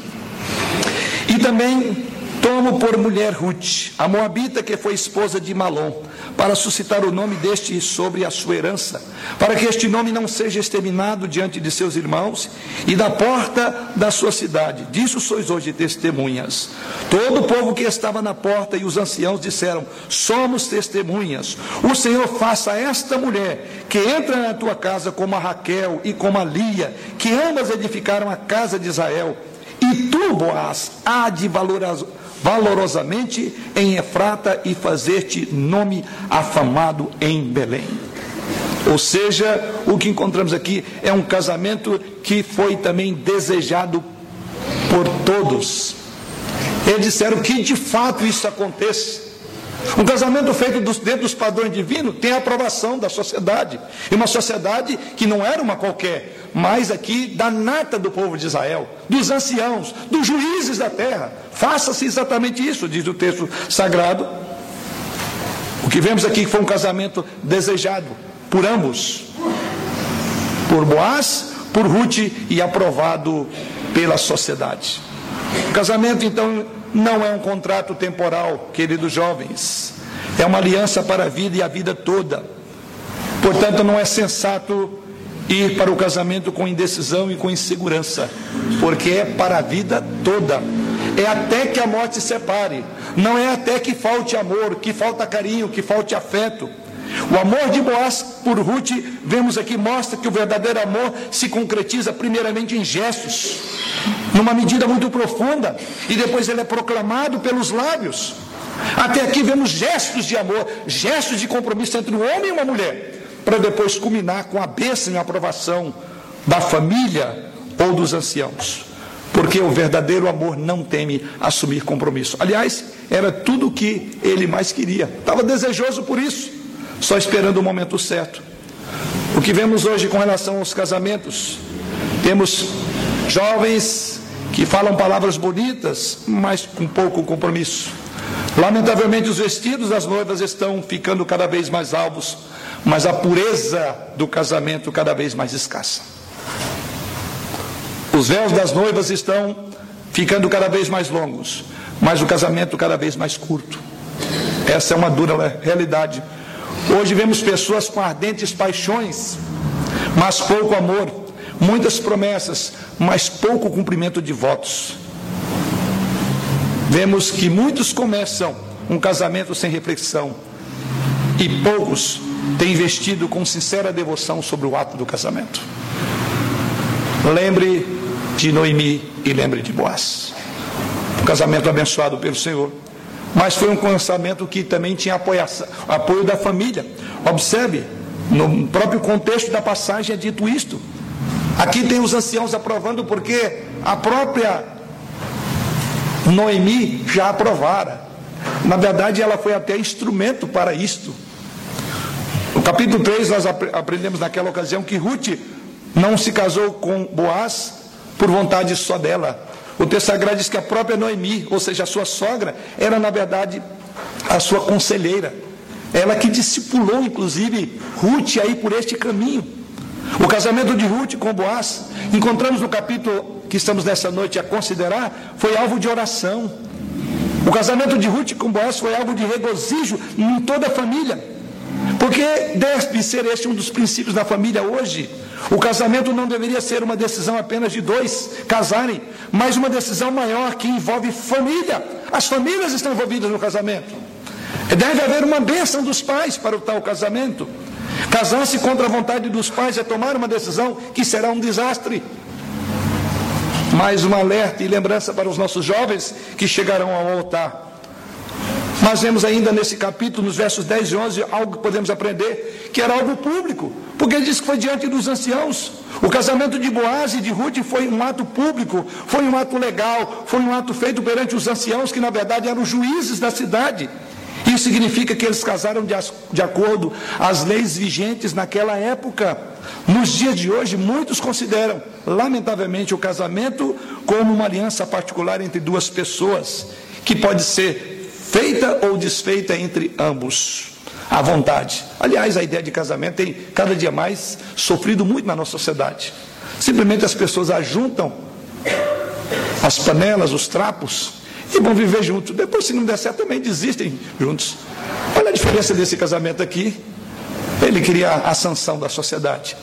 E também Tomo por mulher Ruth, a moabita que foi esposa de Malom, para suscitar o nome deste sobre a sua herança, para que este nome não seja exterminado diante de seus irmãos e da porta da sua cidade. Disso sois hoje testemunhas. Todo o povo que estava na porta e os anciãos disseram: Somos testemunhas. O Senhor faça esta mulher que entra na tua casa como a Raquel e como a Lia, que ambas edificaram a casa de Israel. E tu, Boaz, há de valorar valorosamente em Efrata e fazer-te nome afamado em Belém. Ou seja, o que encontramos aqui é um casamento que foi também desejado por todos. Eles disseram que de fato isso aconteça. Um casamento feito dentro dos padrões divinos tem a aprovação da sociedade. E uma sociedade que não era uma qualquer, mas aqui da nata do povo de Israel, dos anciãos, dos juízes da terra. Faça-se exatamente isso, diz o texto sagrado. O que vemos aqui foi um casamento desejado por ambos, por Boaz, por Ruth e aprovado pela sociedade. O casamento, então, não é um contrato temporal, queridos jovens. É uma aliança para a vida e a vida toda. Portanto, não é sensato ir para o casamento com indecisão e com insegurança, porque é para a vida toda. É até que a morte separe. Não é até que falte amor, que falta carinho, que falte afeto. O amor de Boaz por Ruth, vemos aqui, mostra que o verdadeiro amor se concretiza primeiramente em gestos, numa medida muito profunda, e depois ele é proclamado pelos lábios. Até aqui vemos gestos de amor, gestos de compromisso entre um homem e uma mulher, para depois culminar com a bênção e a aprovação da família ou dos anciãos. Porque o verdadeiro amor não teme assumir compromisso. Aliás, era tudo o que ele mais queria, estava desejoso por isso só esperando o momento certo. O que vemos hoje com relação aos casamentos? Temos jovens que falam palavras bonitas, mas com pouco compromisso. Lamentavelmente, os vestidos das noivas estão ficando cada vez mais alvos, mas a pureza do casamento cada vez mais escassa. Os véus das noivas estão ficando cada vez mais longos, mas o casamento cada vez mais curto. Essa é uma dura realidade Hoje vemos pessoas com ardentes paixões, mas pouco amor, muitas promessas, mas pouco cumprimento de votos. Vemos que muitos começam um casamento sem reflexão e poucos têm investido com sincera devoção sobre o ato do casamento. Lembre de Noemi e lembre de Boaz. Um casamento abençoado pelo Senhor mas foi um lançamento que também tinha apoio da família. Observe, no próprio contexto da passagem é dito isto. Aqui tem os anciãos aprovando, porque a própria Noemi já aprovara. Na verdade, ela foi até instrumento para isto. Capítulo 3, nós aprendemos naquela ocasião que Ruth não se casou com Boaz por vontade só dela, o texto sagrado diz que a própria Noemi, ou seja, a sua sogra, era na verdade a sua conselheira. Ela que discipulou, inclusive, Ruth aí por este caminho. O casamento de Ruth com Boaz, encontramos no capítulo que estamos nessa noite a considerar, foi alvo de oração. O casamento de Ruth com Boaz foi alvo de regozijo em toda a família. Porque deve ser este um dos princípios da família hoje. O casamento não deveria ser uma decisão apenas de dois casarem, mas uma decisão maior que envolve família. As famílias estão envolvidas no casamento. Deve haver uma bênção dos pais para o tal casamento. Casar-se contra a vontade dos pais é tomar uma decisão que será um desastre. Mais um alerta e lembrança para os nossos jovens que chegarão ao altar. Nós vemos ainda nesse capítulo, nos versos 10 e 11, algo que podemos aprender, que era algo público, porque ele diz que foi diante dos anciãos. O casamento de Boaz e de Ruth foi um ato público, foi um ato legal, foi um ato feito perante os anciãos, que na verdade eram juízes da cidade. Isso significa que eles casaram de, de acordo às leis vigentes naquela época. Nos dias de hoje, muitos consideram, lamentavelmente, o casamento como uma aliança particular entre duas pessoas, que pode ser feita ou desfeita entre ambos, à vontade. Aliás, a ideia de casamento tem cada dia mais sofrido muito na nossa sociedade. Simplesmente as pessoas ajuntam as panelas, os trapos e vão viver juntos. Depois, se não der certo, também desistem juntos. Olha a diferença desse casamento aqui. Ele queria a sanção da sociedade,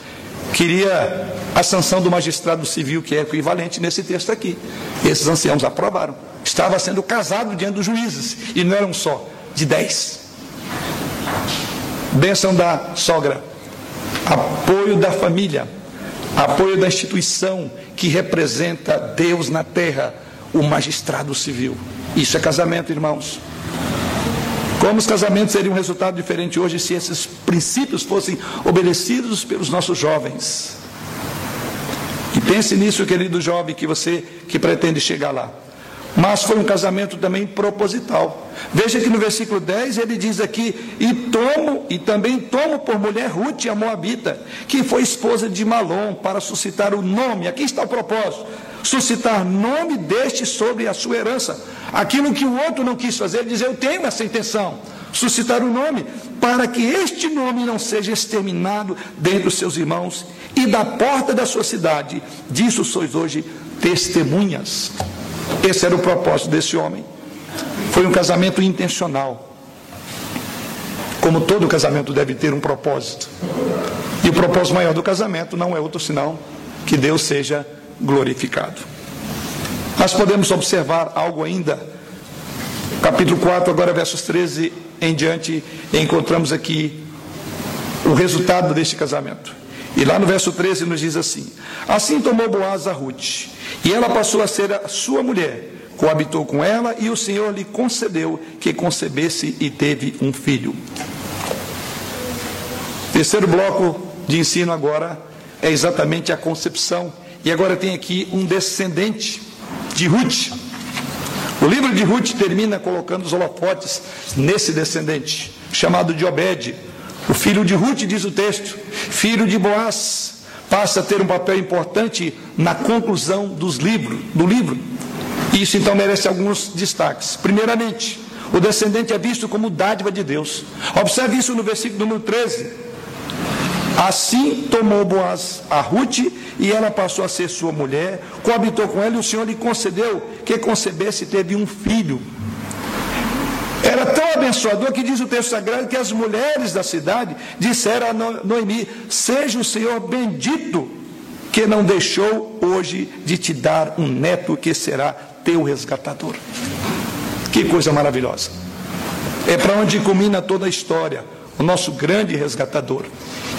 queria a sanção do magistrado civil, que é equivalente nesse texto aqui. Esses anciãos aprovaram. Estava sendo casado diante dos juízes, e não eram só, de dez. Bênção da sogra, apoio da família, apoio da instituição que representa Deus na terra, o magistrado civil. Isso é casamento, irmãos. Como os casamentos seriam um resultado diferente hoje se esses princípios fossem obedecidos pelos nossos jovens? E pense nisso, querido jovem, que você que pretende chegar lá. Mas foi um casamento também proposital. Veja que no versículo 10 ele diz aqui: E tomo, e também tomo por mulher Ruth, a Moabita, que foi esposa de Malom, para suscitar o nome. Aqui está o propósito: suscitar nome deste sobre a sua herança. Aquilo que o outro não quis fazer, ele diz: Eu tenho essa intenção. Suscitar o nome, para que este nome não seja exterminado dentre os seus irmãos e da porta da sua cidade. Disso sois hoje testemunhas. Esse era o propósito desse homem. Foi um casamento intencional. Como todo casamento deve ter um propósito. E o propósito maior do casamento não é outro senão que Deus seja glorificado. Nós podemos observar algo ainda. Capítulo 4, agora versos 13 em diante, encontramos aqui o resultado deste casamento. E lá no verso 13 nos diz assim: Assim tomou Boaz a Ruth, e ela passou a ser a sua mulher, coabitou com ela, e o Senhor lhe concedeu que concebesse e teve um filho. Terceiro bloco de ensino agora é exatamente a concepção. E agora tem aqui um descendente de Ruth. O livro de Ruth termina colocando os holofotes nesse descendente, chamado de Obed. O filho de Ruth, diz o texto, filho de Boaz, passa a ter um papel importante na conclusão dos do livro. Isso então merece alguns destaques. Primeiramente, o descendente é visto como dádiva de Deus. Observe isso no versículo número 13. Assim tomou Boaz a Ruth e ela passou a ser sua mulher, coabitou com ela e o Senhor lhe concedeu que concebesse e teve um filho. Era tão abençoador que diz o texto sagrado que as mulheres da cidade disseram a Noemi: Seja o Senhor bendito, que não deixou hoje de te dar um neto que será teu resgatador. Que coisa maravilhosa. É para onde culmina toda a história, nosso grande resgatador.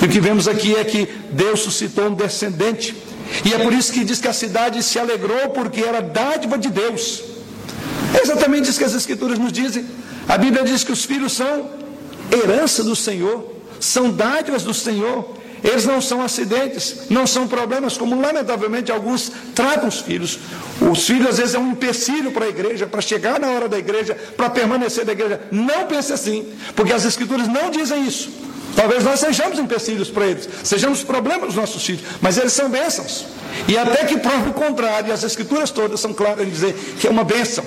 E o que vemos aqui é que Deus suscitou um descendente. E é por isso que diz que a cidade se alegrou, porque era dádiva de Deus. É exatamente isso que as Escrituras nos dizem. A Bíblia diz que os filhos são herança do Senhor, são dádivas do Senhor. Eles não são acidentes, não são problemas, como lamentavelmente alguns tratam os filhos. Os filhos às vezes é um empecilho para a igreja, para chegar na hora da igreja, para permanecer da igreja. Não pense assim, porque as escrituras não dizem isso. Talvez nós sejamos empecilhos para eles, sejamos problemas dos nossos filhos, mas eles são bênçãos. E até que prove o contrário, as escrituras todas são claras em dizer que é uma bênção.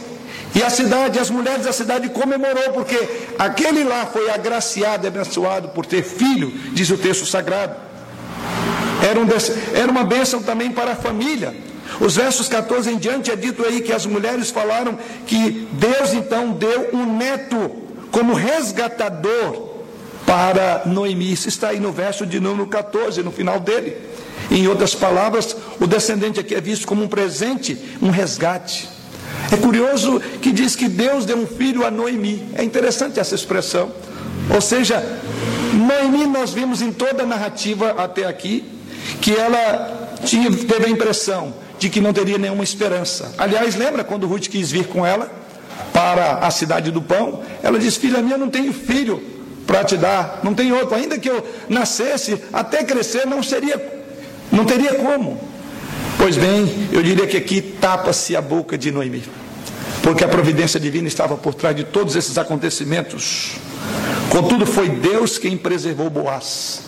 E a cidade, as mulheres da cidade comemorou, porque aquele lá foi agraciado e abençoado por ter filho, diz o texto sagrado. Era, um, era uma bênção também para a família. Os versos 14 em diante é dito aí que as mulheres falaram que Deus então deu um neto como resgatador para Noemi. Isso está aí no verso de número 14, no final dele. Em outras palavras, o descendente aqui é visto como um presente, um resgate. É curioso que diz que Deus deu um filho a Noemi. É interessante essa expressão. Ou seja, Noemi nós vimos em toda a narrativa até aqui que ela tinha, teve a impressão de que não teria nenhuma esperança. Aliás, lembra quando Ruth quis vir com ela para a cidade do pão? Ela disse: Filha minha, não tenho filho para te dar, não tem outro. Ainda que eu nascesse, até crescer, não seria, não teria como. Pois bem, eu diria que aqui tapa-se a boca de Noemi, porque a providência divina estava por trás de todos esses acontecimentos. Contudo, foi Deus quem preservou Boaz.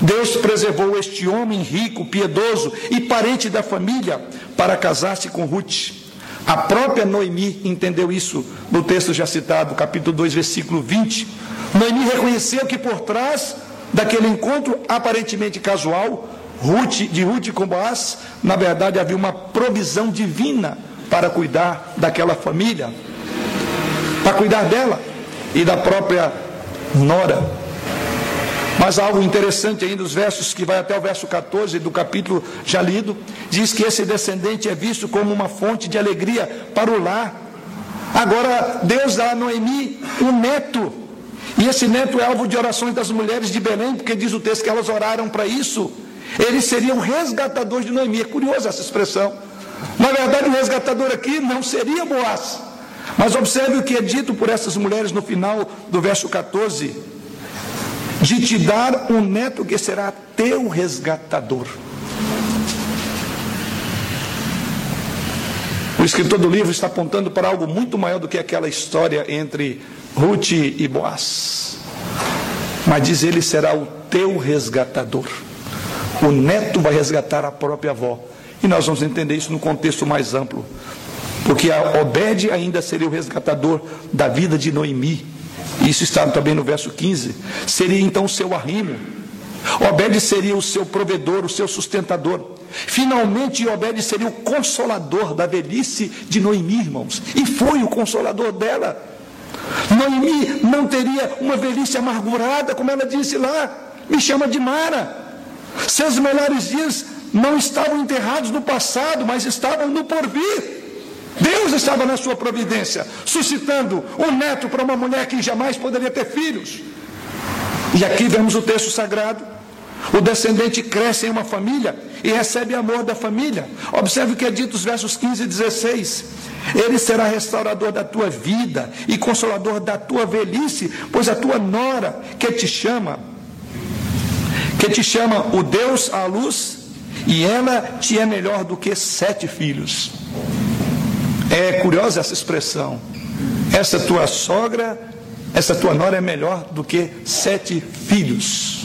Deus preservou este homem rico, piedoso e parente da família para casar-se com Ruth. A própria Noemi entendeu isso no texto já citado, capítulo 2, versículo 20. Noemi reconheceu que por trás daquele encontro aparentemente casual, Ruth, de Ruth com Boaz, na verdade havia uma provisão divina para cuidar daquela família, para cuidar dela e da própria nora. Mas algo interessante ainda, os versos que vai até o verso 14 do capítulo já lido, diz que esse descendente é visto como uma fonte de alegria para o lar. Agora, Deus dá a Noemi um neto, e esse neto é alvo de orações das mulheres de Belém, porque diz o texto que elas oraram para isso. Eles seriam resgatadores de Noemi. É curiosa essa expressão. Na verdade, o resgatador aqui não seria Boaz. Mas observe o que é dito por essas mulheres no final do verso 14 de te dar um neto que será teu resgatador. O escritor do livro está apontando para algo muito maior do que aquela história entre Ruth e Boaz. Mas diz ele será o teu resgatador. O neto vai resgatar a própria avó. E nós vamos entender isso no contexto mais amplo. Porque a Obed ainda seria o resgatador da vida de Noemi. Isso está também no verso 15. Seria então o seu arrimo. Obed seria o seu provedor, o seu sustentador. Finalmente, Obed seria o consolador da velhice de Noemi, irmãos. E foi o consolador dela. Noemi não teria uma velhice amargurada, como ela disse lá. Me chama de Mara. Seus melhores dias não estavam enterrados no passado, mas estavam no porvir. Deus estava na sua providência, suscitando um neto para uma mulher que jamais poderia ter filhos. E aqui vemos o texto sagrado. O descendente cresce em uma família e recebe amor da família. Observe o que é dito nos versos 15 e 16. Ele será restaurador da tua vida e consolador da tua velhice, pois a tua nora que te chama, que te chama o Deus à luz, e ela te é melhor do que sete filhos. É curiosa essa expressão. Essa tua sogra, essa tua nora é melhor do que sete filhos.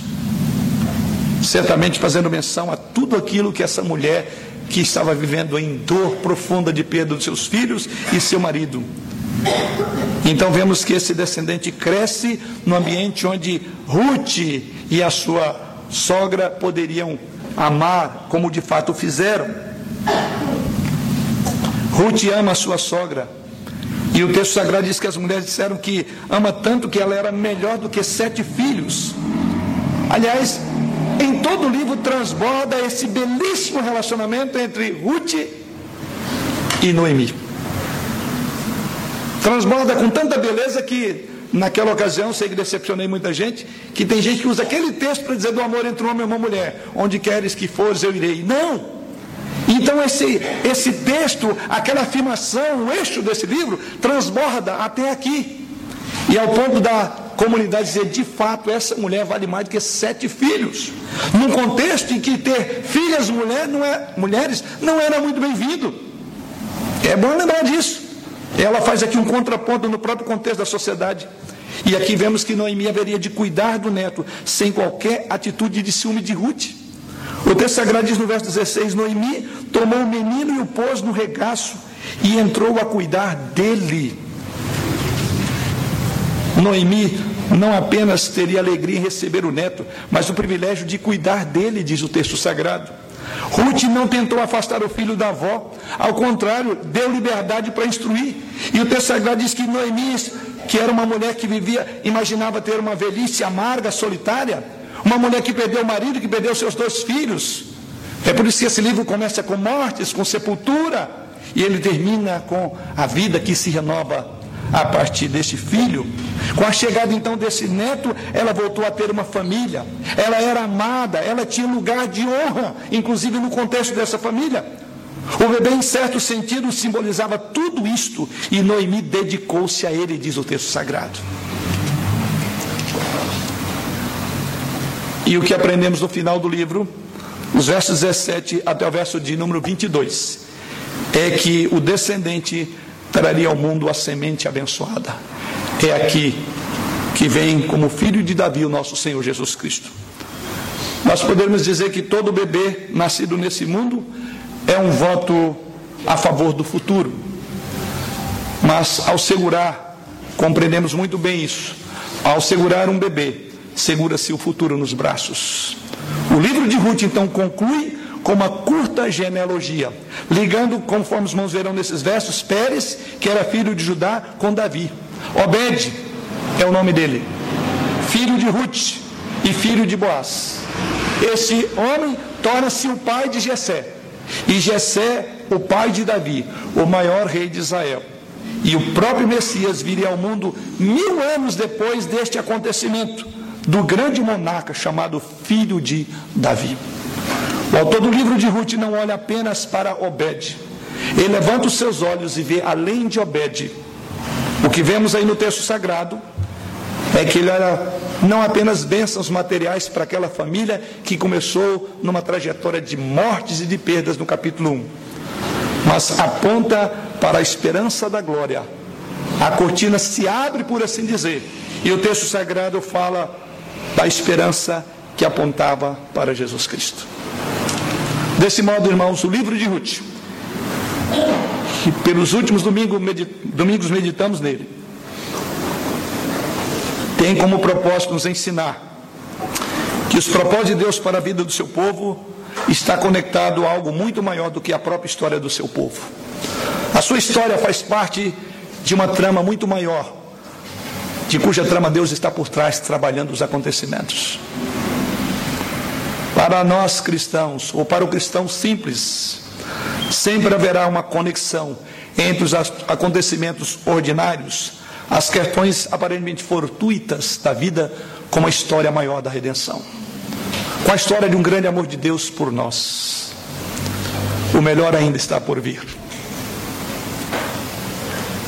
Certamente fazendo menção a tudo aquilo que essa mulher que estava vivendo em dor profunda de perda dos seus filhos e seu marido. Então vemos que esse descendente cresce no ambiente onde Ruth e a sua sogra poderiam amar como de fato fizeram. Ruth ama a sua sogra. E o texto sagrado diz que as mulheres disseram que ama tanto que ela era melhor do que sete filhos. Aliás, em todo o livro transborda esse belíssimo relacionamento entre Ruth e Noemi. Transborda com tanta beleza que, naquela ocasião, sei que decepcionei muita gente, que tem gente que usa aquele texto para dizer do amor entre um homem e uma mulher: onde queres que fores, eu irei. Não! Então, esse, esse texto, aquela afirmação, o eixo desse livro, transborda até aqui. E ao ponto da comunidade dizer, de fato, essa mulher vale mais do que sete filhos. Num contexto em que ter filhas mulher não é, mulheres não era muito bem-vindo. É bom lembrar disso. Ela faz aqui um contraponto no próprio contexto da sociedade. E aqui vemos que Noemi haveria de cuidar do neto sem qualquer atitude de ciúme de Ruth. O texto sagrado diz no verso 16: Noemi tomou o menino e o pôs no regaço e entrou a cuidar dele. Noemi não apenas teria alegria em receber o neto, mas o privilégio de cuidar dele, diz o texto sagrado. Ruth não tentou afastar o filho da avó, ao contrário, deu liberdade para instruir. E o texto sagrado diz que Noemi, que era uma mulher que vivia, imaginava ter uma velhice amarga, solitária, uma mulher que perdeu o marido, que perdeu seus dois filhos. É por isso que esse livro começa com mortes, com sepultura, e ele termina com a vida que se renova a partir deste filho. Com a chegada então desse neto, ela voltou a ter uma família. Ela era amada, ela tinha lugar de honra, inclusive no contexto dessa família. O bebê, em certo sentido, simbolizava tudo isto, e Noemi dedicou-se a ele, diz o texto sagrado. E o que aprendemos no final do livro, os versos 17 até o verso de número 22, é que o descendente traria ao mundo a semente abençoada. É aqui que vem como filho de Davi o nosso Senhor Jesus Cristo. Nós podemos dizer que todo bebê nascido nesse mundo é um voto a favor do futuro. Mas ao segurar, compreendemos muito bem isso. Ao segurar um bebê, segura-se o futuro nos braços. O livro de Ruth então conclui com uma curta genealogia, ligando, conforme os irmãos verão nesses versos, Pérez, que era filho de Judá, com Davi. Obed é o nome dele, filho de Ruth e filho de Boaz. Esse homem torna-se o pai de Jessé, e Jessé o pai de Davi, o maior rei de Israel. E o próprio Messias viria ao mundo mil anos depois deste acontecimento, do grande monarca chamado Filho de Davi. O autor do livro de Ruth não olha apenas para Obed. Ele levanta os seus olhos e vê além de Obed. O que vemos aí no texto sagrado é que ele era não apenas bênçãos materiais para aquela família que começou numa trajetória de mortes e de perdas no capítulo 1, mas aponta para a esperança da glória. A cortina se abre, por assim dizer, e o texto sagrado fala da esperança que apontava para Jesus Cristo. Desse modo, irmãos, o livro de Ruth, que pelos últimos domingos, domingos meditamos nele, tem como propósito nos ensinar que os propósitos de Deus para a vida do seu povo está conectado a algo muito maior do que a própria história do seu povo. A sua história faz parte de uma trama muito maior, de cuja trama Deus está por trás trabalhando os acontecimentos. Para nós cristãos, ou para o cristão simples, sempre haverá uma conexão entre os acontecimentos ordinários as questões aparentemente fortuitas da vida com a história maior da redenção. Com a história de um grande amor de Deus por nós. O melhor ainda está por vir.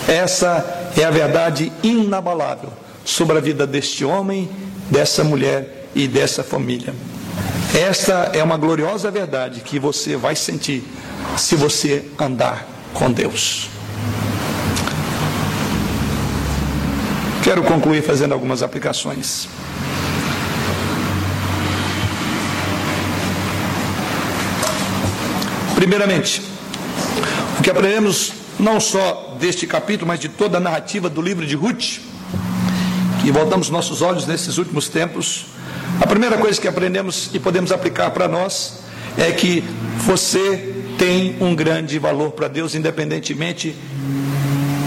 Essa é a verdade inabalável sobre a vida deste homem, dessa mulher e dessa família. Esta é uma gloriosa verdade que você vai sentir se você andar com Deus. Quero concluir fazendo algumas aplicações. Primeiramente, o que aprendemos não só deste capítulo, mas de toda a narrativa do livro de Ruth, que voltamos nossos olhos nesses últimos tempos, a primeira coisa que aprendemos e podemos aplicar para nós é que você tem um grande valor para Deus, independentemente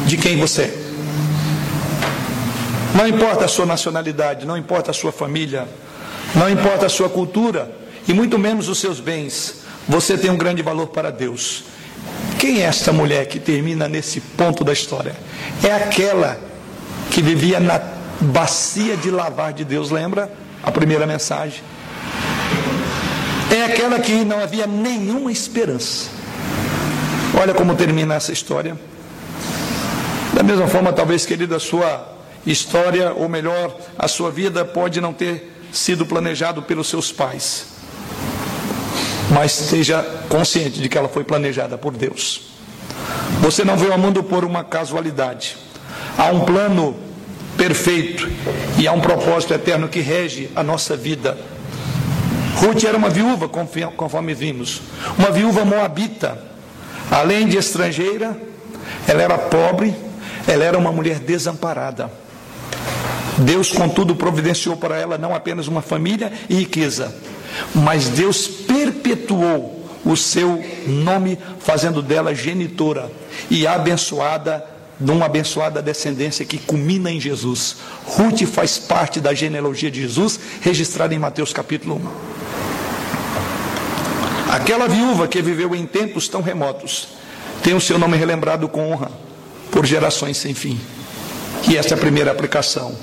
de quem você é. Não importa a sua nacionalidade, não importa a sua família, não importa a sua cultura e muito menos os seus bens, você tem um grande valor para Deus. Quem é esta mulher que termina nesse ponto da história? É aquela que vivia na bacia de lavar de Deus, lembra? A primeira mensagem. É aquela que não havia nenhuma esperança. Olha como termina essa história. Da mesma forma, talvez, querida, a sua história, ou melhor, a sua vida pode não ter sido planejado pelos seus pais. Mas esteja consciente de que ela foi planejada por Deus. Você não veio ao mundo por uma casualidade. Há um plano perfeito e há um propósito eterno que rege a nossa vida. Ruth era uma viúva, conforme vimos, uma viúva moabita. Além de estrangeira, ela era pobre, ela era uma mulher desamparada. Deus, contudo, providenciou para ela não apenas uma família e riqueza, mas Deus perpetuou o seu nome, fazendo dela genitora e abençoada, numa abençoada descendência que culmina em Jesus. Ruth faz parte da genealogia de Jesus, registrada em Mateus capítulo 1. Aquela viúva que viveu em tempos tão remotos tem o seu nome relembrado com honra por gerações sem fim. E esta é a primeira aplicação.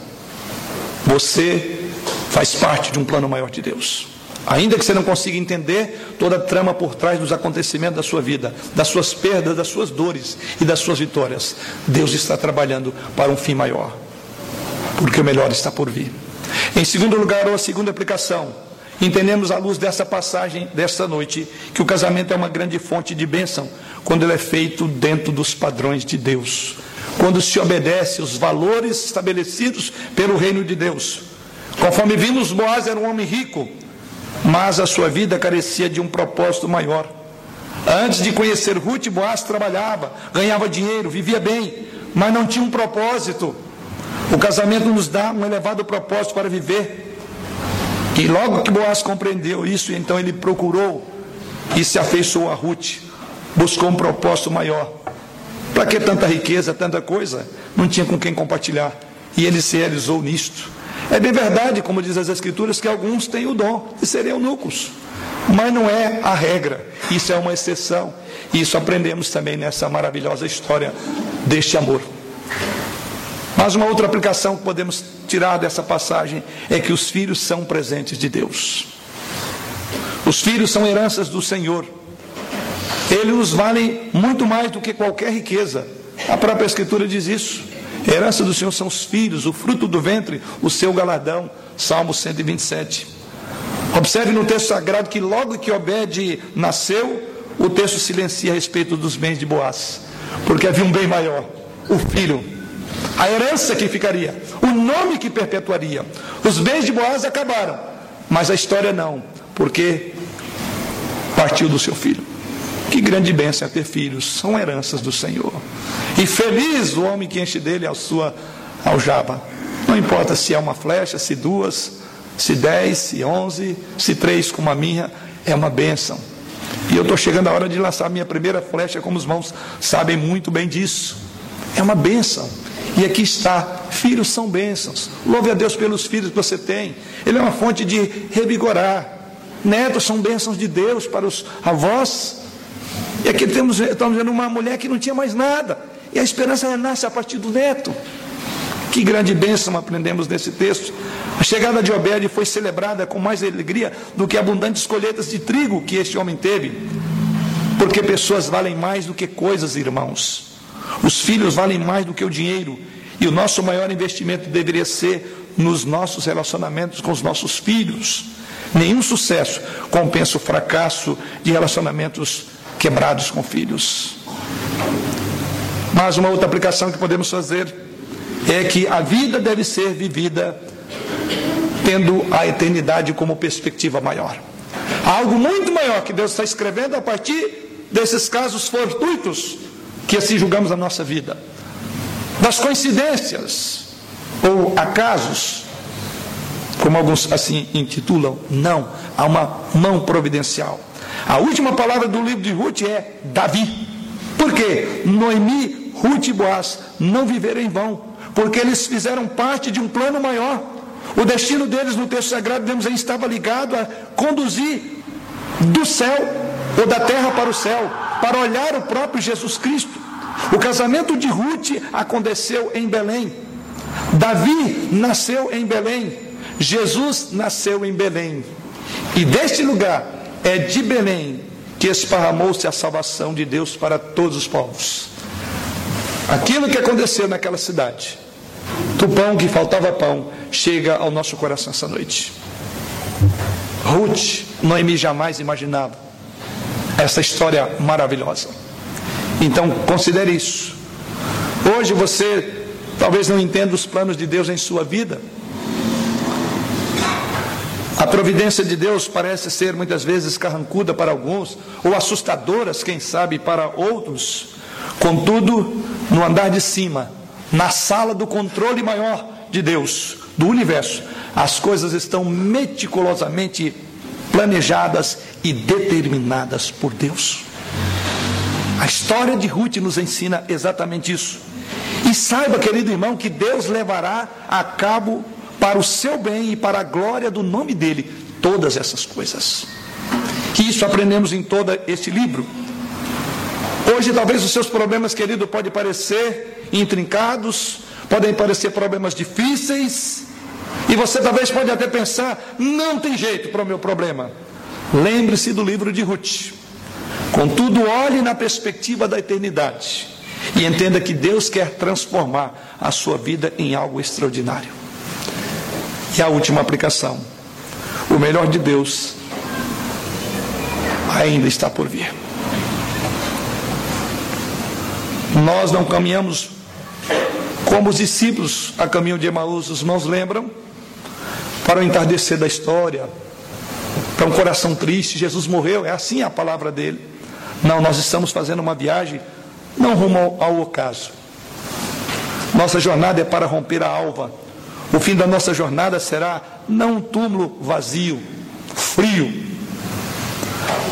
Você faz parte de um plano maior de Deus. Ainda que você não consiga entender toda a trama por trás dos acontecimentos da sua vida, das suas perdas, das suas dores e das suas vitórias, Deus está trabalhando para um fim maior, porque o melhor está por vir. Em segundo lugar, ou a segunda aplicação, entendemos à luz dessa passagem desta noite que o casamento é uma grande fonte de bênção quando ele é feito dentro dos padrões de Deus quando se obedece os valores estabelecidos pelo reino de Deus. Conforme vimos, Boaz era um homem rico, mas a sua vida carecia de um propósito maior. Antes de conhecer Ruth, Boaz trabalhava, ganhava dinheiro, vivia bem, mas não tinha um propósito. O casamento nos dá um elevado propósito para viver. E logo que Boaz compreendeu isso, então ele procurou e se afeiçoou a Ruth, buscou um propósito maior. Para que tanta riqueza, tanta coisa? Não tinha com quem compartilhar. E ele se realizou nisto. É bem verdade, como diz as Escrituras, que alguns têm o dom de serem eunucos. Mas não é a regra, isso é uma exceção. E isso aprendemos também nessa maravilhosa história deste amor. Mas uma outra aplicação que podemos tirar dessa passagem é que os filhos são presentes de Deus. Os filhos são heranças do Senhor. Eles nos valem muito mais do que qualquer riqueza. A própria Escritura diz isso. Herança do Senhor são os filhos, o fruto do ventre, o seu galardão. Salmo 127. Observe no texto sagrado que logo que Obed nasceu, o texto silencia a respeito dos bens de Boaz, porque havia um bem maior, o filho, a herança que ficaria, o nome que perpetuaria. Os bens de Boaz acabaram, mas a história não, porque partiu do seu filho. Que grande bênção é ter filhos, são heranças do Senhor. E feliz o homem que enche dele a sua aljaba. Não importa se é uma flecha, se duas, se dez, se onze, se três como a minha, é uma bênção. E eu estou chegando a hora de lançar minha primeira flecha, como os irmãos sabem muito bem disso. É uma bênção. E aqui está, filhos são bênçãos. Louve a Deus pelos filhos que você tem. Ele é uma fonte de revigorar. Netos são bênçãos de Deus para os avós. E aqui temos, estamos vendo uma mulher que não tinha mais nada. E a esperança renasce a partir do neto. Que grande bênção aprendemos nesse texto. A chegada de Obed foi celebrada com mais alegria do que abundantes colheitas de trigo que este homem teve. Porque pessoas valem mais do que coisas, irmãos. Os filhos valem mais do que o dinheiro. E o nosso maior investimento deveria ser nos nossos relacionamentos com os nossos filhos. Nenhum sucesso compensa o fracasso de relacionamentos quebrados com filhos. Mas uma outra aplicação que podemos fazer é que a vida deve ser vivida tendo a eternidade como perspectiva maior. Algo muito maior que Deus está escrevendo a partir desses casos fortuitos que assim julgamos a nossa vida, das coincidências ou acasos, como alguns assim intitulam, não, há uma mão providencial. A última palavra do livro de Ruth é Davi. Por quê? Noemi, Ruth e Boaz não viveram em vão, porque eles fizeram parte de um plano maior. O destino deles no texto sagrado, vemos aí, estava ligado a conduzir do céu ou da terra para o céu, para olhar o próprio Jesus Cristo. O casamento de Ruth aconteceu em Belém. Davi nasceu em Belém. Jesus nasceu em Belém. E deste lugar é de Belém que esparramou-se a salvação de Deus para todos os povos. Aquilo que aconteceu naquela cidade, do pão que faltava pão, chega ao nosso coração essa noite. Ruth, Noemi jamais imaginava essa história maravilhosa. Então, considere isso. Hoje você talvez não entenda os planos de Deus em sua vida. Providência de Deus parece ser muitas vezes carrancuda para alguns, ou assustadoras, quem sabe, para outros. Contudo, no andar de cima, na sala do controle maior de Deus, do universo, as coisas estão meticulosamente planejadas e determinadas por Deus. A história de Ruth nos ensina exatamente isso. E saiba, querido irmão, que Deus levará a cabo para o seu bem e para a glória do nome dele todas essas coisas. Que isso aprendemos em todo este livro. Hoje, talvez os seus problemas, querido, podem parecer intrincados, podem parecer problemas difíceis, e você talvez pode até pensar: não tem jeito para o meu problema. Lembre-se do livro de Ruth. Contudo, olhe na perspectiva da eternidade e entenda que Deus quer transformar a sua vida em algo extraordinário. E a última aplicação: o melhor de Deus ainda está por vir. Nós não caminhamos como os discípulos a caminho de Emaús, os irmãos lembram? Para o entardecer da história, para um coração triste, Jesus morreu, é assim a palavra dele. Não, nós estamos fazendo uma viagem não rumo ao, ao ocaso. Nossa jornada é para romper a alva. O fim da nossa jornada será não um túmulo vazio, frio,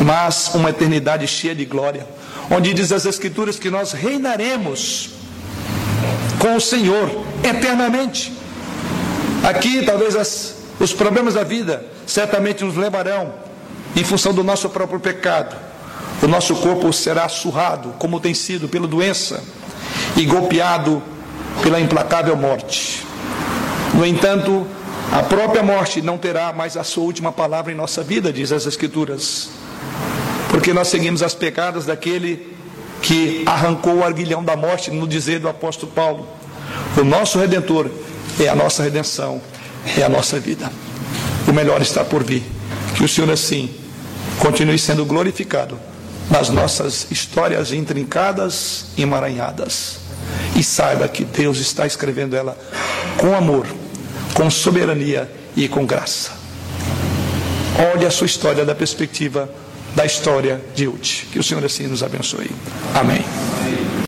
mas uma eternidade cheia de glória, onde diz as Escrituras que nós reinaremos com o Senhor eternamente. Aqui, talvez as, os problemas da vida certamente nos levarão, em função do nosso próprio pecado. O nosso corpo será surrado, como tem sido, pela doença e golpeado pela implacável morte. No entanto, a própria morte não terá mais a sua última palavra em nossa vida, diz as Escrituras, porque nós seguimos as pegadas daquele que arrancou o arguilhão da morte, no dizer do apóstolo Paulo. O nosso redentor é a nossa redenção, é a nossa vida. O melhor está por vir. Que o Senhor, assim, continue sendo glorificado nas nossas histórias intrincadas e emaranhadas. E saiba que Deus está escrevendo ela com amor, com soberania e com graça. Olhe a sua história da perspectiva da história de Ut. Que o Senhor assim nos abençoe. Amém.